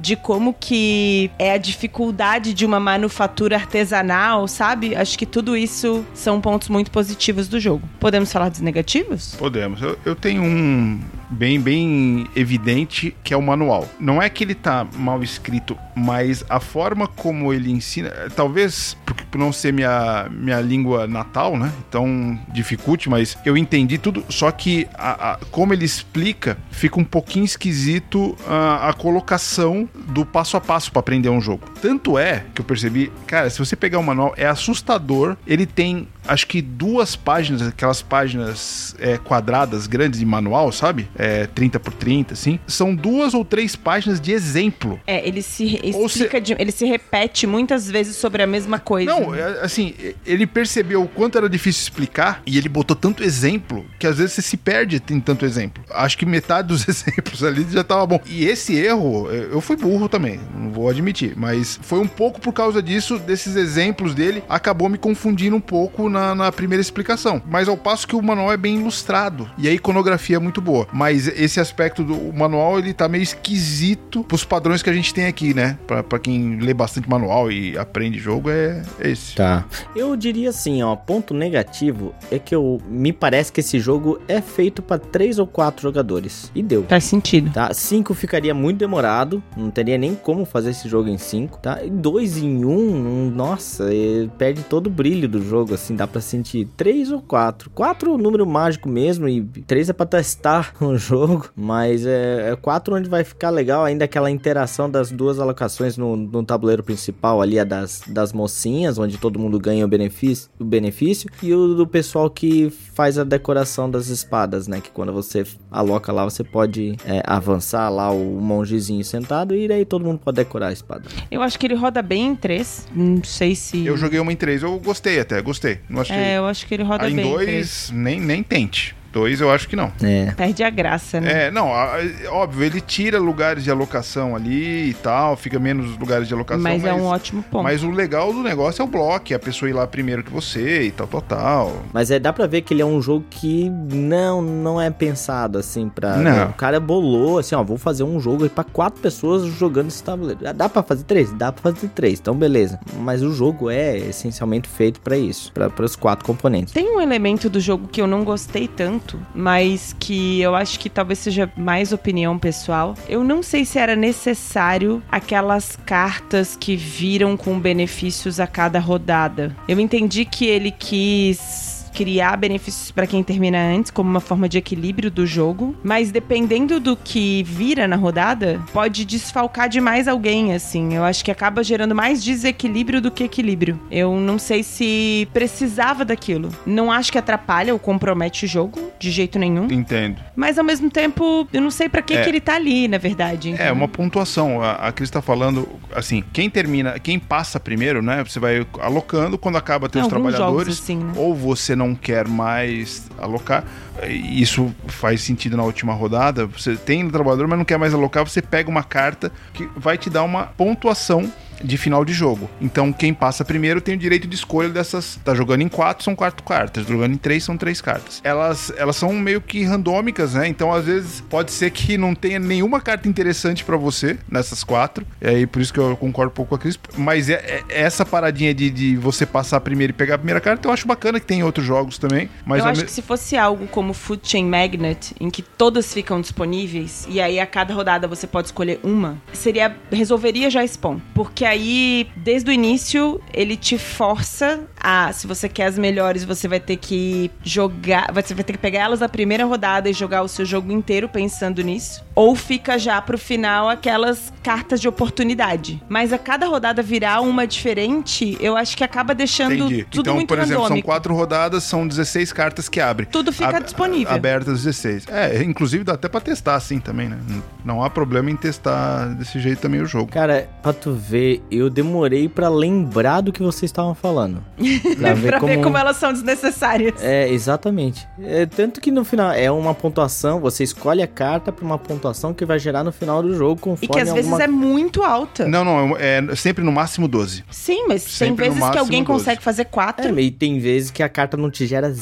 B: De como que é a dificuldade de uma manufatura artesanal, sabe? Acho que tudo isso são pontos muito positivos do jogo. Podemos falar dos negativos?
D: Podemos. Eu, eu tenho um bem, bem evidente que é o manual. Não é que ele tá mal escrito, mas a forma como ele ensina, talvez por não ser minha, minha língua natal, né? Então dificulte, mas eu entendi tudo. Só que a, a- como ele explica, fica um pouquinho esquisito a, a colocação do passo a passo para aprender um jogo. Tanto é que eu percebi, cara, se você pegar o manual, é assustador. Ele tem acho que duas páginas, aquelas páginas é, quadradas grandes de manual, sabe? É, 30 por 30, assim. São duas ou três páginas de exemplo.
B: É, ele se explica, de- ele se repete muitas vezes sobre a mesma coisa.
D: Não, é, assim, ele percebeu o quanto era difícil explicar e ele botou tanto exemplo que às vezes você se perde em tanto exemplo. Acho que metade dos exemplos ali já tava bom. E esse erro, eu fui burro também, não vou admitir, mas foi um pouco por causa disso, desses exemplos dele, acabou me confundindo um pouco na, na primeira explicação. Mas ao passo que o manual é bem ilustrado e a iconografia é muito boa. Mas esse aspecto do manual, ele tá meio esquisito pros padrões que a gente tem aqui, né? Pra, pra quem lê bastante manual e aprende jogo, é esse.
C: Tá. Eu diria assim, ó, ponto negativo é que eu me parece que esse jogo é feito pra três ou quatro jogadores. E deu.
B: Faz sentido.
C: Tá, 5 ficaria muito demorado, não teria nem como fazer esse jogo em 5, tá? E 2 em 1, um, nossa, é, perde todo o brilho do jogo, assim, dá pra sentir 3 ou 4. 4 é o número mágico mesmo, e 3 é pra testar o jogo, mas é 4 onde vai ficar legal ainda aquela interação das duas alocações no, no tabuleiro principal ali, a das, das mocinhas, onde todo mundo ganha o benefício, o benefício, e o do pessoal que faz a decoração das espadas, né? Que quando você aloca lá, você pode é, avançar lá o mongezinho sentado e daí todo mundo pode decorar a espada.
B: Eu acho que ele roda bem em três. Não sei se.
D: Eu joguei uma em três, eu gostei até, gostei. Não
B: É, eu acho que ele roda
D: em
B: bem em
D: dois, nem, nem tente. Dois eu acho que não.
C: É.
B: Perde a graça, né?
D: É, não, a- óbvio, ele tira lugares de alocação ali e tal, fica menos lugares de alocação.
B: mas, é um ótimo ponto.
D: Mas o legal do negócio é o bloco, é a pessoa ir lá primeiro que você e tal, tal, tal.
C: Mas é, dá pra ver que ele é um jogo que não, não é pensado assim pra.
D: Não.
C: O cara bolou assim, ó, vou fazer um jogo pra quatro pessoas jogando esse tabuleiro. Ah, Dá pra fazer três? Dá pra fazer três, então beleza. Mas o jogo é essencialmente feito pra isso, pra, os quatro componentes.
B: Tem um elemento do jogo que eu não gostei tanto, mas que eu acho que talvez seja mais opinião pessoal. Eu não sei se era necessário aquelas cartas que viram com benefícios a cada rodada. Eu entendi que ele quis criar benefícios pra quem termina antes, como uma forma de equilíbrio do jogo, mas dependendo do que vira na rodada, pode desfalcar demais alguém, assim. Eu acho que acaba gerando mais desequilíbrio do que equilíbrio. Eu não sei se precisava daquilo. Não acho que atrapalha ou compromete o jogo, de jeito nenhum.
D: Entendo.
B: Mas ao mesmo tempo, eu não sei pra que,
D: É.
B: que ele tá ali, na verdade.
D: É,
B: entendeu?
D: uma pontuação. A, a Cris tá falando, assim, quem termina, quem passa primeiro, né? Você vai alocando, quando acaba
B: Tem
D: teus
B: alguns
D: trabalhadores,
B: jogos assim, né?
D: ou você não quer mais alocar. Isso faz sentido na última rodada. Você tem trabalhador, mas não quer mais alocar. Você pega uma carta que vai te dar uma pontuação de final de jogo. Então, quem passa primeiro tem o direito de escolha dessas. Tá jogando em quatro, são quatro cartas. Jogando em três, são três cartas. Elas, elas são meio que randômicas, né? Então, às vezes, pode ser que não tenha nenhuma carta interessante pra você nessas quatro. E aí, por isso que eu concordo um pouco com a Cris. Mas é, é- essa paradinha de, de você passar primeiro e pegar a primeira carta, eu acho bacana que tem em outros jogos também. Mas
B: eu acho
D: me-
B: que se fosse algo como Food Chain Magnet, em que todas ficam disponíveis, e aí a cada rodada você pode escolher uma, seria resolveria já esse ponto. Porque aí, desde o início, ele te força a, se você quer as melhores, você vai ter que jogar, você vai ter que pegar elas na primeira rodada e jogar o seu jogo inteiro pensando nisso. Ou fica já pro final aquelas cartas de oportunidade. Mas a cada rodada virar uma diferente, eu acho que acaba deixando
D: Entendi.
B: tudo
D: então,
B: muito
D: por exemplo, são
B: randômico.
D: quatro rodadas, são 16 cartas que abrem.
B: Tudo fica
D: Ab-
B: disponível.
D: Abertas 16. É, inclusive dá até pra testar assim também, né? Não- Não há problema em testar desse jeito também o jogo.
C: Cara, pra tu ver, eu demorei pra lembrar do que vocês estavam falando. Pra ver
B: pra
C: como...
B: ver como elas são desnecessárias.
C: É, exatamente. É, tanto que no final é uma pontuação, você escolhe a carta pra uma pontuação que vai gerar no final do jogo conforme
B: E que às vezes
C: alguma...
B: é muito alta.
D: Não, não, é é sempre no máximo 12.
B: Sim, mas
D: Sempre
B: tem vezes que alguém
D: 12.
B: consegue fazer quatro.
C: É, e tem vezes que a carta não te gera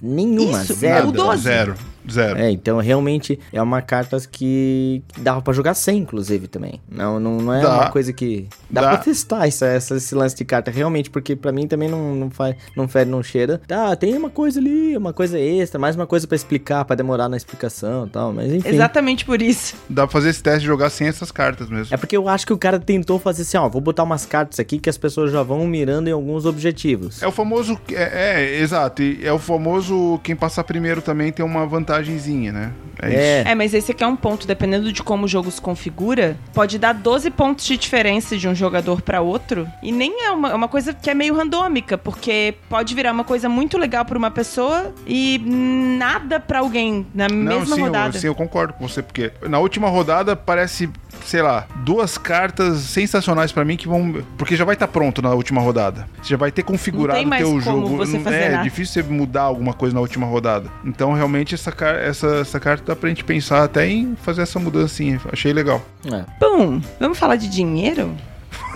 C: nenhuma,
B: Isso,
C: zero.
B: o 12.
D: Zero. Zero.
C: É, então realmente é uma carta que dava pra jogar sem, inclusive, também. Não, não, não é
D: Dá.
C: uma coisa que. Dá,
D: Dá.
C: pra testar essa, essa- esse lance de carta, realmente, porque pra mim também não, não faz, não fede, não cheira. Tá, tem uma coisa ali, uma coisa extra, mais uma coisa pra explicar, pra demorar na explicação e tal, mas enfim.
B: Exatamente por isso.
D: Dá pra fazer esse teste de jogar sem essas cartas mesmo.
C: É porque eu acho que o cara tentou fazer assim, ó, vou botar umas cartas aqui que as pessoas já vão mirando em alguns objetivos.
D: É o famoso. É, é, exato. E é o famoso. Quem passar primeiro também tem uma vantagenzinha, né? É,
C: É.
D: isso.
B: É, mas esse aqui é um ponto, dependendo de como o jogo se configura, pode dar 12 pontos de diferença de um jogador pra outro. E nem é uma, é uma coisa que é meio randômica, porque pode virar uma coisa muito legal pra uma pessoa e nada pra alguém na
D: Não,
B: mesma
D: sim,
B: rodada.
D: Eu, sim, eu concordo com você, porque na última rodada parece, sei lá, duas cartas sensacionais pra mim que vão. Porque já vai estar pronto na última rodada. Você já vai ter configurado
B: mais
D: teu
B: como
D: jogo.
B: você
D: Não-
B: fazer
D: é
B: nada.
D: difícil você mudar alguma coisa na última rodada. Então, realmente, essa, car- essa, essa carta dá pra gente pensar até em fazer essa mudancinha. Achei legal.
C: É.
B: Bom, vamos falar de dinheiro?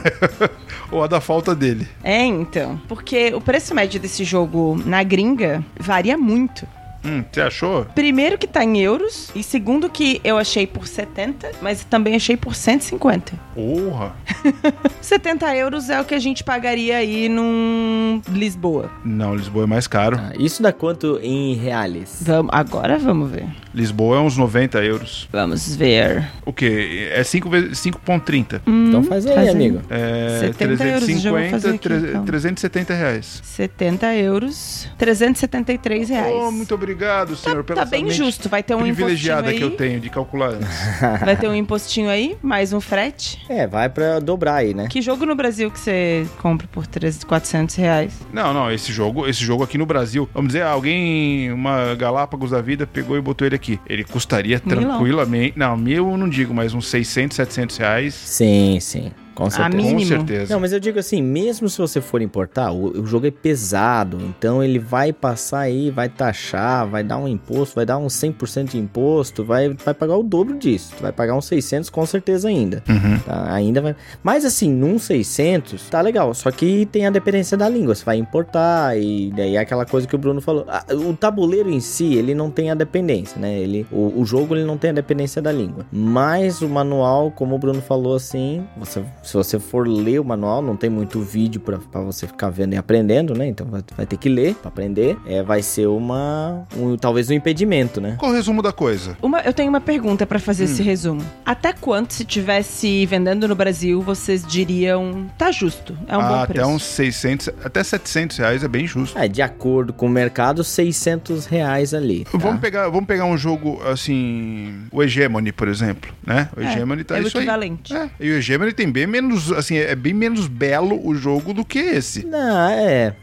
D: Ou a da falta dele.
B: É, então. Porque o preço médio desse jogo na gringa varia muito.
D: Hum, você achou?
B: Primeiro que tá em euros, e segundo que eu achei por 70, mas também achei por 150.
D: Porra!
B: 70 euros é o que a gente pagaria aí num Lisboa.
D: Não, Lisboa é mais caro.
C: Tá, Isso dá quanto em reais?
B: Vamos, agora vamos ver.
D: Lisboa é uns 90 euros.
B: Vamos ver.
D: O quê? É 5 vezes 5,30.
C: Então faz aí,
B: faz aí.
C: amigo.
D: É
B: 70 euros, já vou fazer
D: 350,
B: aqui,
D: tre-
B: então.
D: 370 reais.
B: 70 euros, 373 reais.
D: Oh, muito obrigado, senhor, pela
B: tá bem justo, vai ter um
D: privilegiada
B: aí.
D: que eu tenho de calcular antes.
B: Vai ter um impostinho aí, mais um frete.
C: É, vai pra dobrar aí, né?
B: Que jogo no Brasil que você compra por 300, 400 reais?
D: Não, não, esse jogo, esse jogo aqui no Brasil, vamos dizer, alguém, uma Galápagos da vida, pegou e botou ele aqui. Ele custaria
B: Milão.
D: tranquilamente, não, mil eu não digo, mas uns 600, 700 reais.
C: Sim, sim. Com
B: mínimo.
D: Com certeza.
C: Não, mas eu digo assim, mesmo se você for importar, o, o jogo é pesado, então ele vai passar aí, vai taxar, vai dar um imposto, vai dar uns 100% de imposto, vai, vai pagar o dobro disso, tu vai pagar uns 600 com certeza ainda,
D: Uhum.
C: tá? Ainda vai... Mas assim, num 600, tá legal, só que tem a dependência da língua, você vai importar e daí é aquela coisa que o Bruno falou, Ah, o tabuleiro em si, ele não tem a dependência, né? Ele, o, o jogo ele não tem a dependência da língua, mas o manual, como o Bruno falou assim, você, se você for ler o manual, não tem muito vídeo pra, pra você ficar vendo e aprendendo, né? Então vai, vai ter que ler pra aprender. É, vai ser uma. Um, talvez um impedimento, né?
D: Qual o resumo da coisa?
B: Uma- eu tenho uma pergunta pra fazer
C: Hum.
B: esse resumo. Até quanto, se tivesse vendendo no Brasil, vocês diriam tá justo? É um bom
D: Ah, até
B: preço.
D: uns 600, até 700 reais é bem justo.
C: É, de acordo com o mercado, 600 reais ali. tá?
D: Vamos, pegar, vamos pegar um jogo assim, o Hegemony, por exemplo, né? O
B: É,
D: Hegemony tá
B: é o
D: isso aí.
B: equivalente.
D: É, e o Hegemony tem bem menos, assim, é bem menos belo o jogo do que esse.
C: Não, é.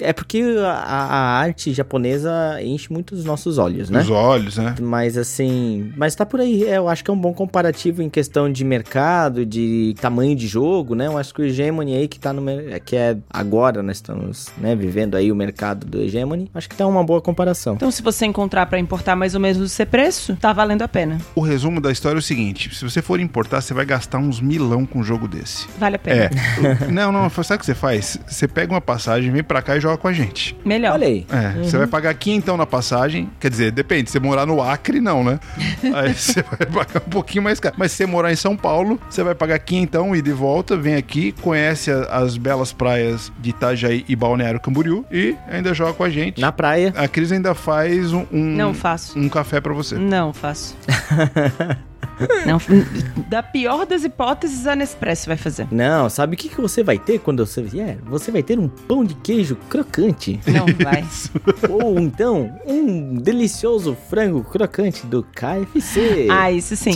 C: É porque a, a arte japonesa enche muito os nossos olhos, né?
D: Os olhos, né?
C: Mas assim, mas tá por aí. é, eu acho que é um bom comparativo em questão de mercado, de tamanho de jogo, né? Eu acho que o Hegemony aí que tá no mer- que é agora nós estamos, né, vivendo aí o mercado do Hegemony, acho que tá uma boa comparação.
B: Então, se você encontrar pra importar mais ou menos esse preço, tá valendo a pena.
D: O resumo da história é o seguinte: se você for importar, você vai gastar uns milão com um jogo desse.
B: Vale a pena.
D: É. não, não, sabe o que você faz? Você pega uma passagem, vem pra cá e joga com a gente.
B: Melhor.
C: Olha aí.
D: É, você vai pagar aqui então na passagem. Quer dizer, depende. Se você morar no Acre, não, né? Aí você vai pagar um pouquinho mais caro. Mas se você morar em São Paulo, você vai pagar aqui então, ida e volta, vem aqui, conhece a- as belas praias de Itajaí e Balneário Camboriú e ainda joga com a gente.
C: Na praia.
D: A Cris ainda faz um, um,
B: Não faço.
D: um café pra você.
B: Não faço. Não, da pior das hipóteses, a Nespresso vai fazer.
C: Não, sabe o que, que você vai ter quando você vier? Você vai ter um pão de queijo crocante.
B: Não vai.
C: Ou então, um delicioso frango crocante do KFC.
B: Ah, isso sim.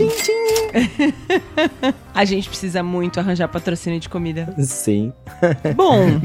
B: a gente precisa muito arranjar patrocínio de comida.
C: Sim.
B: Bom,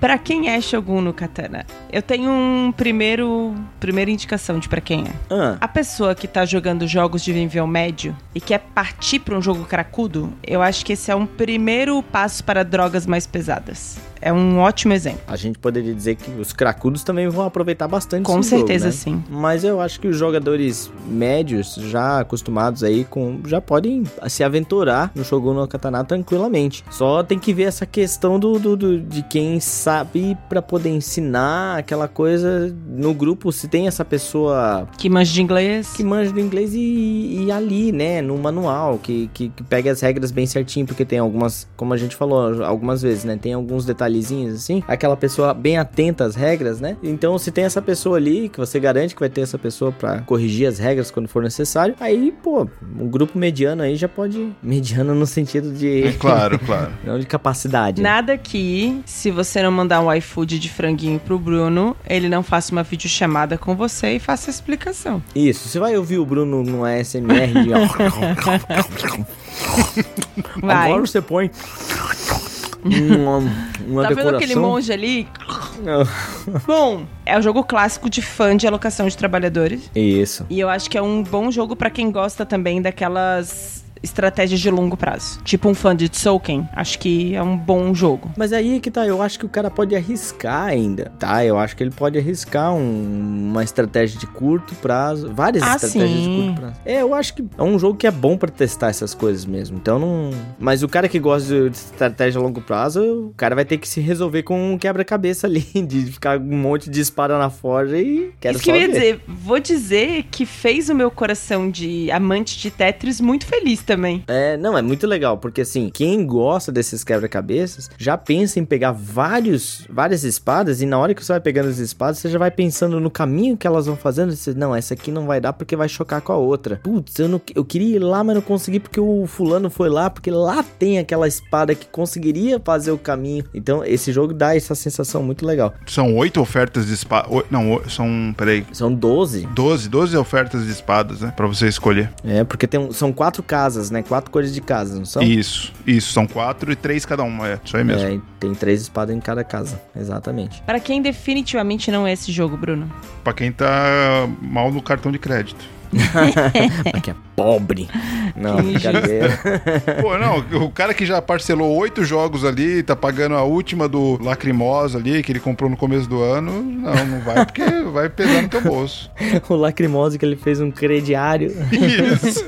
B: pra quem é Shogun no Katana? Eu tenho um primeiro, primeira indicação de pra quem é.
C: Ah,
B: A pessoa que tá jogando jogos de nível médio e quer partir pra um jogo cracudo, eu acho que esse é um primeiro passo para drogas mais pesadas. É um ótimo exemplo.
C: a gente poderia dizer que os cracudos também vão aproveitar bastante
B: Com
C: esse jogo,
B: certeza
C: né?
B: sim.
C: Mas eu acho que os jogadores médios, já acostumados aí com. já podem se aventurar no Shogun no Katana tranquilamente. Só tem que ver essa questão do, do- do- de quem sabe pra poder ensinar aquela coisa no grupo. Se tem essa pessoa
B: Que manja de inglês.
C: que manja do inglês e, e ali, né, no manual, que, que, que pegue as regras bem certinho, porque tem algumas, como a gente falou algumas vezes, né, tem alguns detalhezinhos assim, aquela pessoa bem atenta às regras, né, então se tem essa pessoa ali, que você garante que vai ter essa pessoa pra corrigir as regras quando for necessário, aí, pô, um grupo mediano aí já pode, mediano no sentido de,
D: É claro, claro.
C: não de capacidade. né?
B: Nada que, se você não mandar um iFood de franguinho pro Bruno, ele não faça uma videochamada com você e faça a explicação.
C: Isso, você vai ouvir o Bruno no ASMR de...
B: Vai.
C: Agora você põe uma, uma
B: Tá vendo aquele
C: decoração.
B: monge ali? Bom, é um jogo clássico de fã de alocação de trabalhadores.
C: Isso.
B: E eu acho que é um bom jogo pra quem gosta também daquelas estratégias de longo prazo. Tipo um fã de Tzolk'in. Acho que é um bom jogo.
C: Mas aí que tá, eu acho que o cara pode arriscar ainda, tá? Eu acho que ele pode arriscar um- uma estratégia de curto prazo, várias
B: Ah,
C: estratégias de
B: sim.
C: curto prazo. É, eu acho que é um jogo que é bom pra testar essas coisas mesmo. Então não. Mas o cara que gosta de estratégia a longo prazo, o cara vai ter que se resolver com um quebra-cabeça ali, de ficar um monte de espada na forja e quero
B: Isso que
C: só
B: eu ia dizer. Vou dizer que fez o meu coração de amante de Tetris muito feliz também.
C: É, não, é muito legal, porque assim, quem gosta desses quebra-cabeças já pensa em pegar vários, várias espadas e na hora que você vai pegando as espadas, você já vai pensando no caminho que elas vão fazendo. Você, não, essa aqui não vai dar porque vai chocar com a outra. Putz, eu, não, eu queria ir lá, mas não consegui porque o fulano foi lá, porque lá tem aquela espada que conseguiria fazer o caminho. Então, esse jogo dá essa sensação muito legal.
D: São oito ofertas de espada. Não, são. Peraí.
C: São 12.
D: 12, 12 ofertas de espadas, né? Pra você escolher.
C: É, porque tem, são quatro casas, né? Quatro cores de casa, não são?
D: Isso, isso. São quatro e três cada uma. É, isso aí mesmo.
C: É, tem três espadas em cada casa, exatamente.
B: Para quem definitivamente não é esse jogo, Bruno.
D: Pra quem tá mal no cartão de crédito.
C: Que é pobre. Não, brincadeira.
D: Pô, não, o cara que já parcelou oito jogos ali, tá pagando a última do Lacrimosa ali, que ele comprou no começo do ano, não, não vai porque vai pesar no teu bolso.
C: o Lacrimosa que ele fez um crediário.
D: Isso.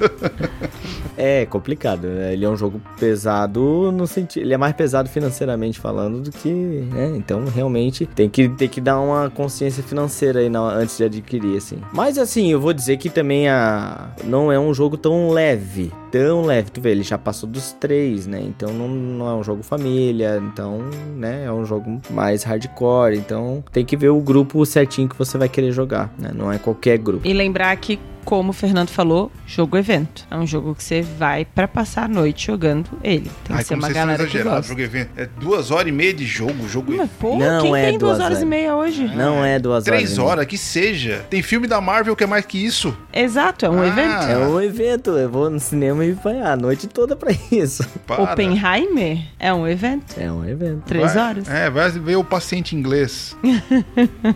C: É complicado, né? Ele é um jogo pesado no sentido. Ele é mais pesado financeiramente falando do que. Né? Então, realmente, tem que, tem que dar uma consciência financeira aí na- antes de adquirir, assim. Mas, assim, eu vou dizer que também a. Não é um jogo tão leve. Tão leve. Tu vê, ele já passou dos três, né? Então, não, não é um jogo família. Então, né? É um jogo mais hardcore. Então, tem que ver o grupo certinho que você vai querer jogar, né? Não é qualquer grupo.
B: E lembrar que, como o Fernando falou, jogo evento. É um jogo que você vai pra passar a noite jogando ele. Tem
D: Ai,
B: que ser uma galera que gosta.
D: jogo evento. É duas horas e meia de jogo, jogo
B: Mas, pô,
C: Não
B: quem
C: é
B: tem duas
C: duas
B: horas e
C: horas.
B: meia hoje?
C: Não é duas horas.
D: Três horas, que seja. Tem filme da Marvel que é mais que isso.
B: Exato, é um
D: Ah,
B: evento.
C: É um evento, eu vou no cinema e vai a noite toda pra isso.
D: Para.
B: Oppenheimer é um evento.
C: É um evento.
B: Três
D: Vai-
B: horas.
D: É, vai ver o paciente inglês.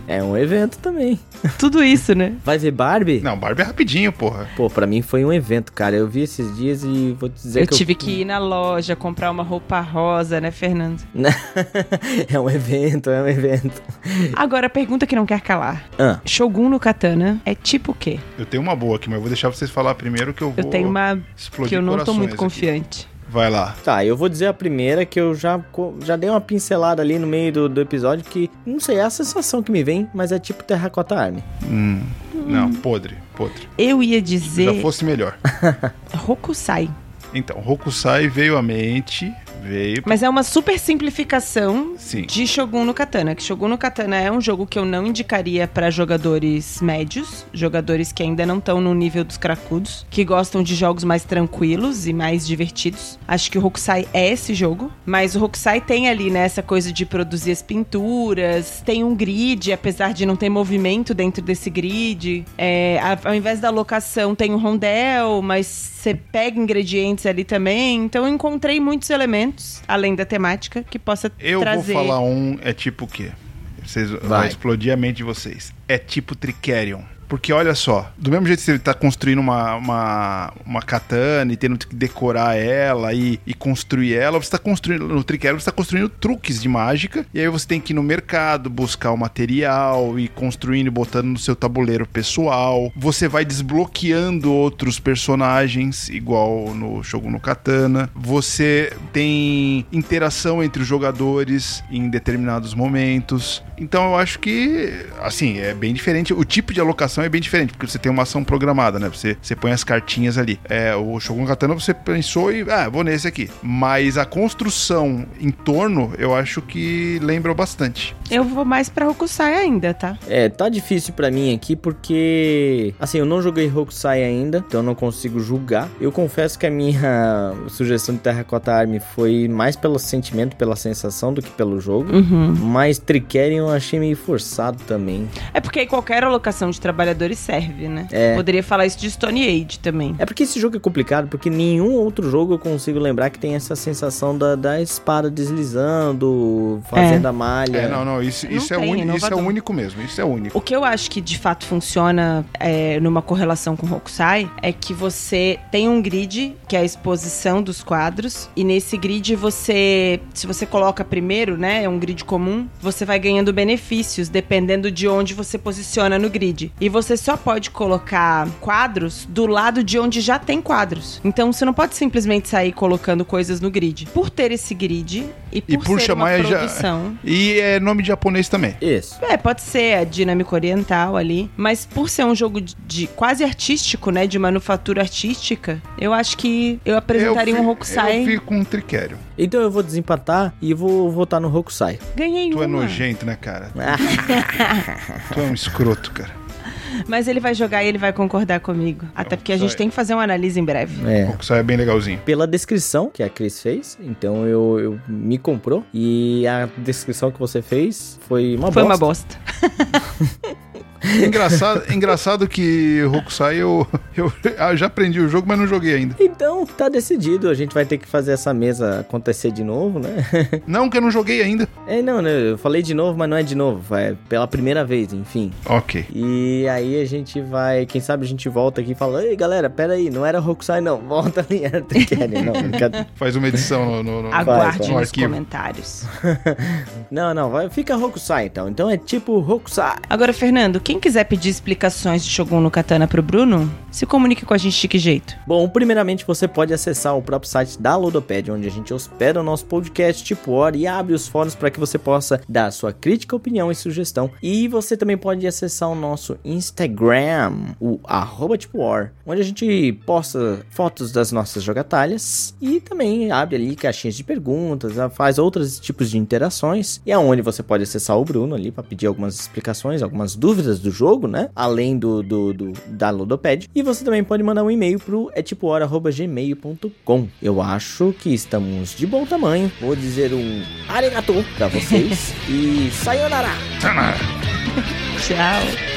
C: É um evento também.
B: Tudo isso, né?
C: Vai ver Barbie?
D: Não, Barbie é rapidinho, porra.
C: Pô, pra mim foi um evento, cara. Eu vi esses dias e vou te dizer
B: Eu
C: que
B: tive que ir na loja comprar uma roupa rosa, né, Fernando?
C: é um evento, é um evento.
B: Agora, a pergunta que não quer calar.
C: Ah,
B: Shogun no Katana é tipo o quê?
D: Eu tenho uma boa aqui, mas eu vou deixar vocês falar primeiro que eu vou
B: Eu tenho uma
D: explodir
B: que eu não tô muito
D: aqui.
B: confiante.
D: Vai lá.
C: tá, eu vou dizer a primeira que eu já, já dei uma pincelada ali no meio do, do episódio que, não sei, é a sensação que me vem, mas é tipo Terracota Army.
D: Hum, Não, podre, podre.
B: Eu ia
D: Já
B: dizer
D: fosse melhor.
B: Hokusai.
D: Então, Hokusai veio à mente, veio...
B: Mas é uma super simplificação
D: Sim.
B: de Shogun no Katana. Que Shogun no Katana é um jogo que eu não indicaria pra jogadores médios, jogadores que ainda não estão no nível dos cracudos, que gostam de jogos mais tranquilos e mais divertidos. Acho que o Hokusai é esse jogo, mas o Hokusai tem ali né, essa coisa de produzir as pinturas, tem um grid, apesar de não ter movimento dentro desse grid. É, ao invés da locação tem um rondel, mas você pega ingredientes ali também. Então eu encontrei muitos elementos, além da temática, que possa
D: Eu
B: trazer.
D: vou falar um, é tipo o quê? Vocês, vai.
C: Vai.
D: explodir a mente de vocês. É tipo Tricerion. Porque olha só, do mesmo jeito que você tá construindo uma, uma, uma katana e tendo que decorar ela e, e construir ela, você tá construindo, no Tricerion você tá construindo truques de mágica, e aí você tem que ir no mercado, buscar o material e construindo e botando no seu tabuleiro pessoal. Você vai desbloqueando outros personagens, igual no Shogun no Katana. Você tem interação entre os jogadores em determinados momentos. Então eu acho que, assim, é bem diferente. O tipo de alocação é bem diferente, porque você tem uma ação programada, né? Você, você põe as cartinhas ali. É, o Shogun Katana você pensou e, ah, vou nesse aqui. Mas a construção em torno, eu acho que lembra bastante.
B: Eu vou mais pra Hokusai ainda, tá?
C: É, tá difícil pra mim aqui porque, assim, eu não joguei Hokusai ainda, então eu não consigo julgar. Eu confesso que a minha sugestão de Terracota Army foi mais pelo sentimento, pela sensação do que pelo jogo.
B: Uhum.
C: Mas Tricerion eu achei meio forçado também.
B: É porque aí qualquer alocação de trabalhadores serve, né?
C: É.
B: Poderia falar isso de Stone Age também.
C: É porque esse jogo é complicado, porque nenhum outro jogo eu consigo lembrar que tem essa sensação da, da espada deslizando, fazendo a malha.
D: É, não, não, isso,
B: Não
D: isso, é,
B: tem,
D: uni- isso é único mesmo, isso é único.
B: O que eu acho que de fato funciona é, numa correlação com Hokusai é que você tem um grid, que é a exposição dos quadros, e nesse grid você, se você coloca primeiro, né, é um grid comum, você vai ganhando benefícios dependendo de onde você posiciona no grid. E você só pode colocar quadros do lado de onde já tem quadros. Então você não pode simplesmente sair colocando coisas no grid. Por ter esse grid e por,
D: E por
B: ser
D: chamar
B: uma
D: já-
B: produção...
D: E é nome de japonês também.
C: Isso.
B: É, pode ser a dinâmica oriental ali, mas por ser um jogo de, de quase artístico, né, de manufatura artística, eu acho que eu apresentaria
D: eu
B: um
D: fi-
B: Hokusai.
D: Eu fico com um Tricerion.
C: Então eu vou desempatar e vou votar no Hokusai.
B: Ganhei
D: Tu é
B: uma.
D: nojento, né, cara? tu é um escroto, cara.
B: Mas ele vai jogar e ele vai concordar comigo. Até porque a gente tem que fazer uma análise em breve.
C: É.
D: O Hokusai é bem legalzinho.
C: Pela descrição que a Cris fez, então eu, eu me comprou. E a descrição que você fez foi uma
B: Foi
C: bosta.
B: uma bosta.
D: Engraçado, engraçado que Hokusai eu, eu, eu já aprendi o jogo, mas não joguei ainda.
C: Então, tá decidido. A gente vai ter que fazer essa mesa acontecer de novo, né?
D: Não, que eu não joguei ainda.
C: É, não, né? Eu falei de novo, mas não é de novo. É pela primeira vez, enfim.
D: Ok.
C: E aí a gente vai, quem sabe a gente volta aqui e fala, ei galera, pera aí, não era Hokusai não, volta ali, era Tekken, não.
D: Faz uma edição no, no, no,
B: Aguarde
D: no
B: nos
D: arquivo.
B: comentários.
C: Não, não, vai, fica Hokusai então, então é tipo Hokusai.
B: Agora, Fernando, quem quiser pedir explicações de Shogun no Katana pro Bruno, se comunique com a gente de que jeito?
C: Bom, primeiramente você pode acessar o próprio site da Ludopad, onde a gente hospeda o nosso podcast tipo hora e abre os fóruns para que você possa dar sua crítica, opinião e sugestão. E você também pode acessar o nosso Instagram, o arroba tipo onde a gente posta fotos das nossas jogatalhas e também abre ali caixinhas de perguntas, faz outros tipos de interações. E é onde você pode acessar o Bruno ali para pedir algumas explicações, algumas dúvidas do jogo, né? Além do, do, do da Ludopad. E você também pode mandar um e-mail pro gmail.com. Eu acho que estamos de bom tamanho. Vou dizer um arigato pra vocês. e sayonara!
B: Tchau!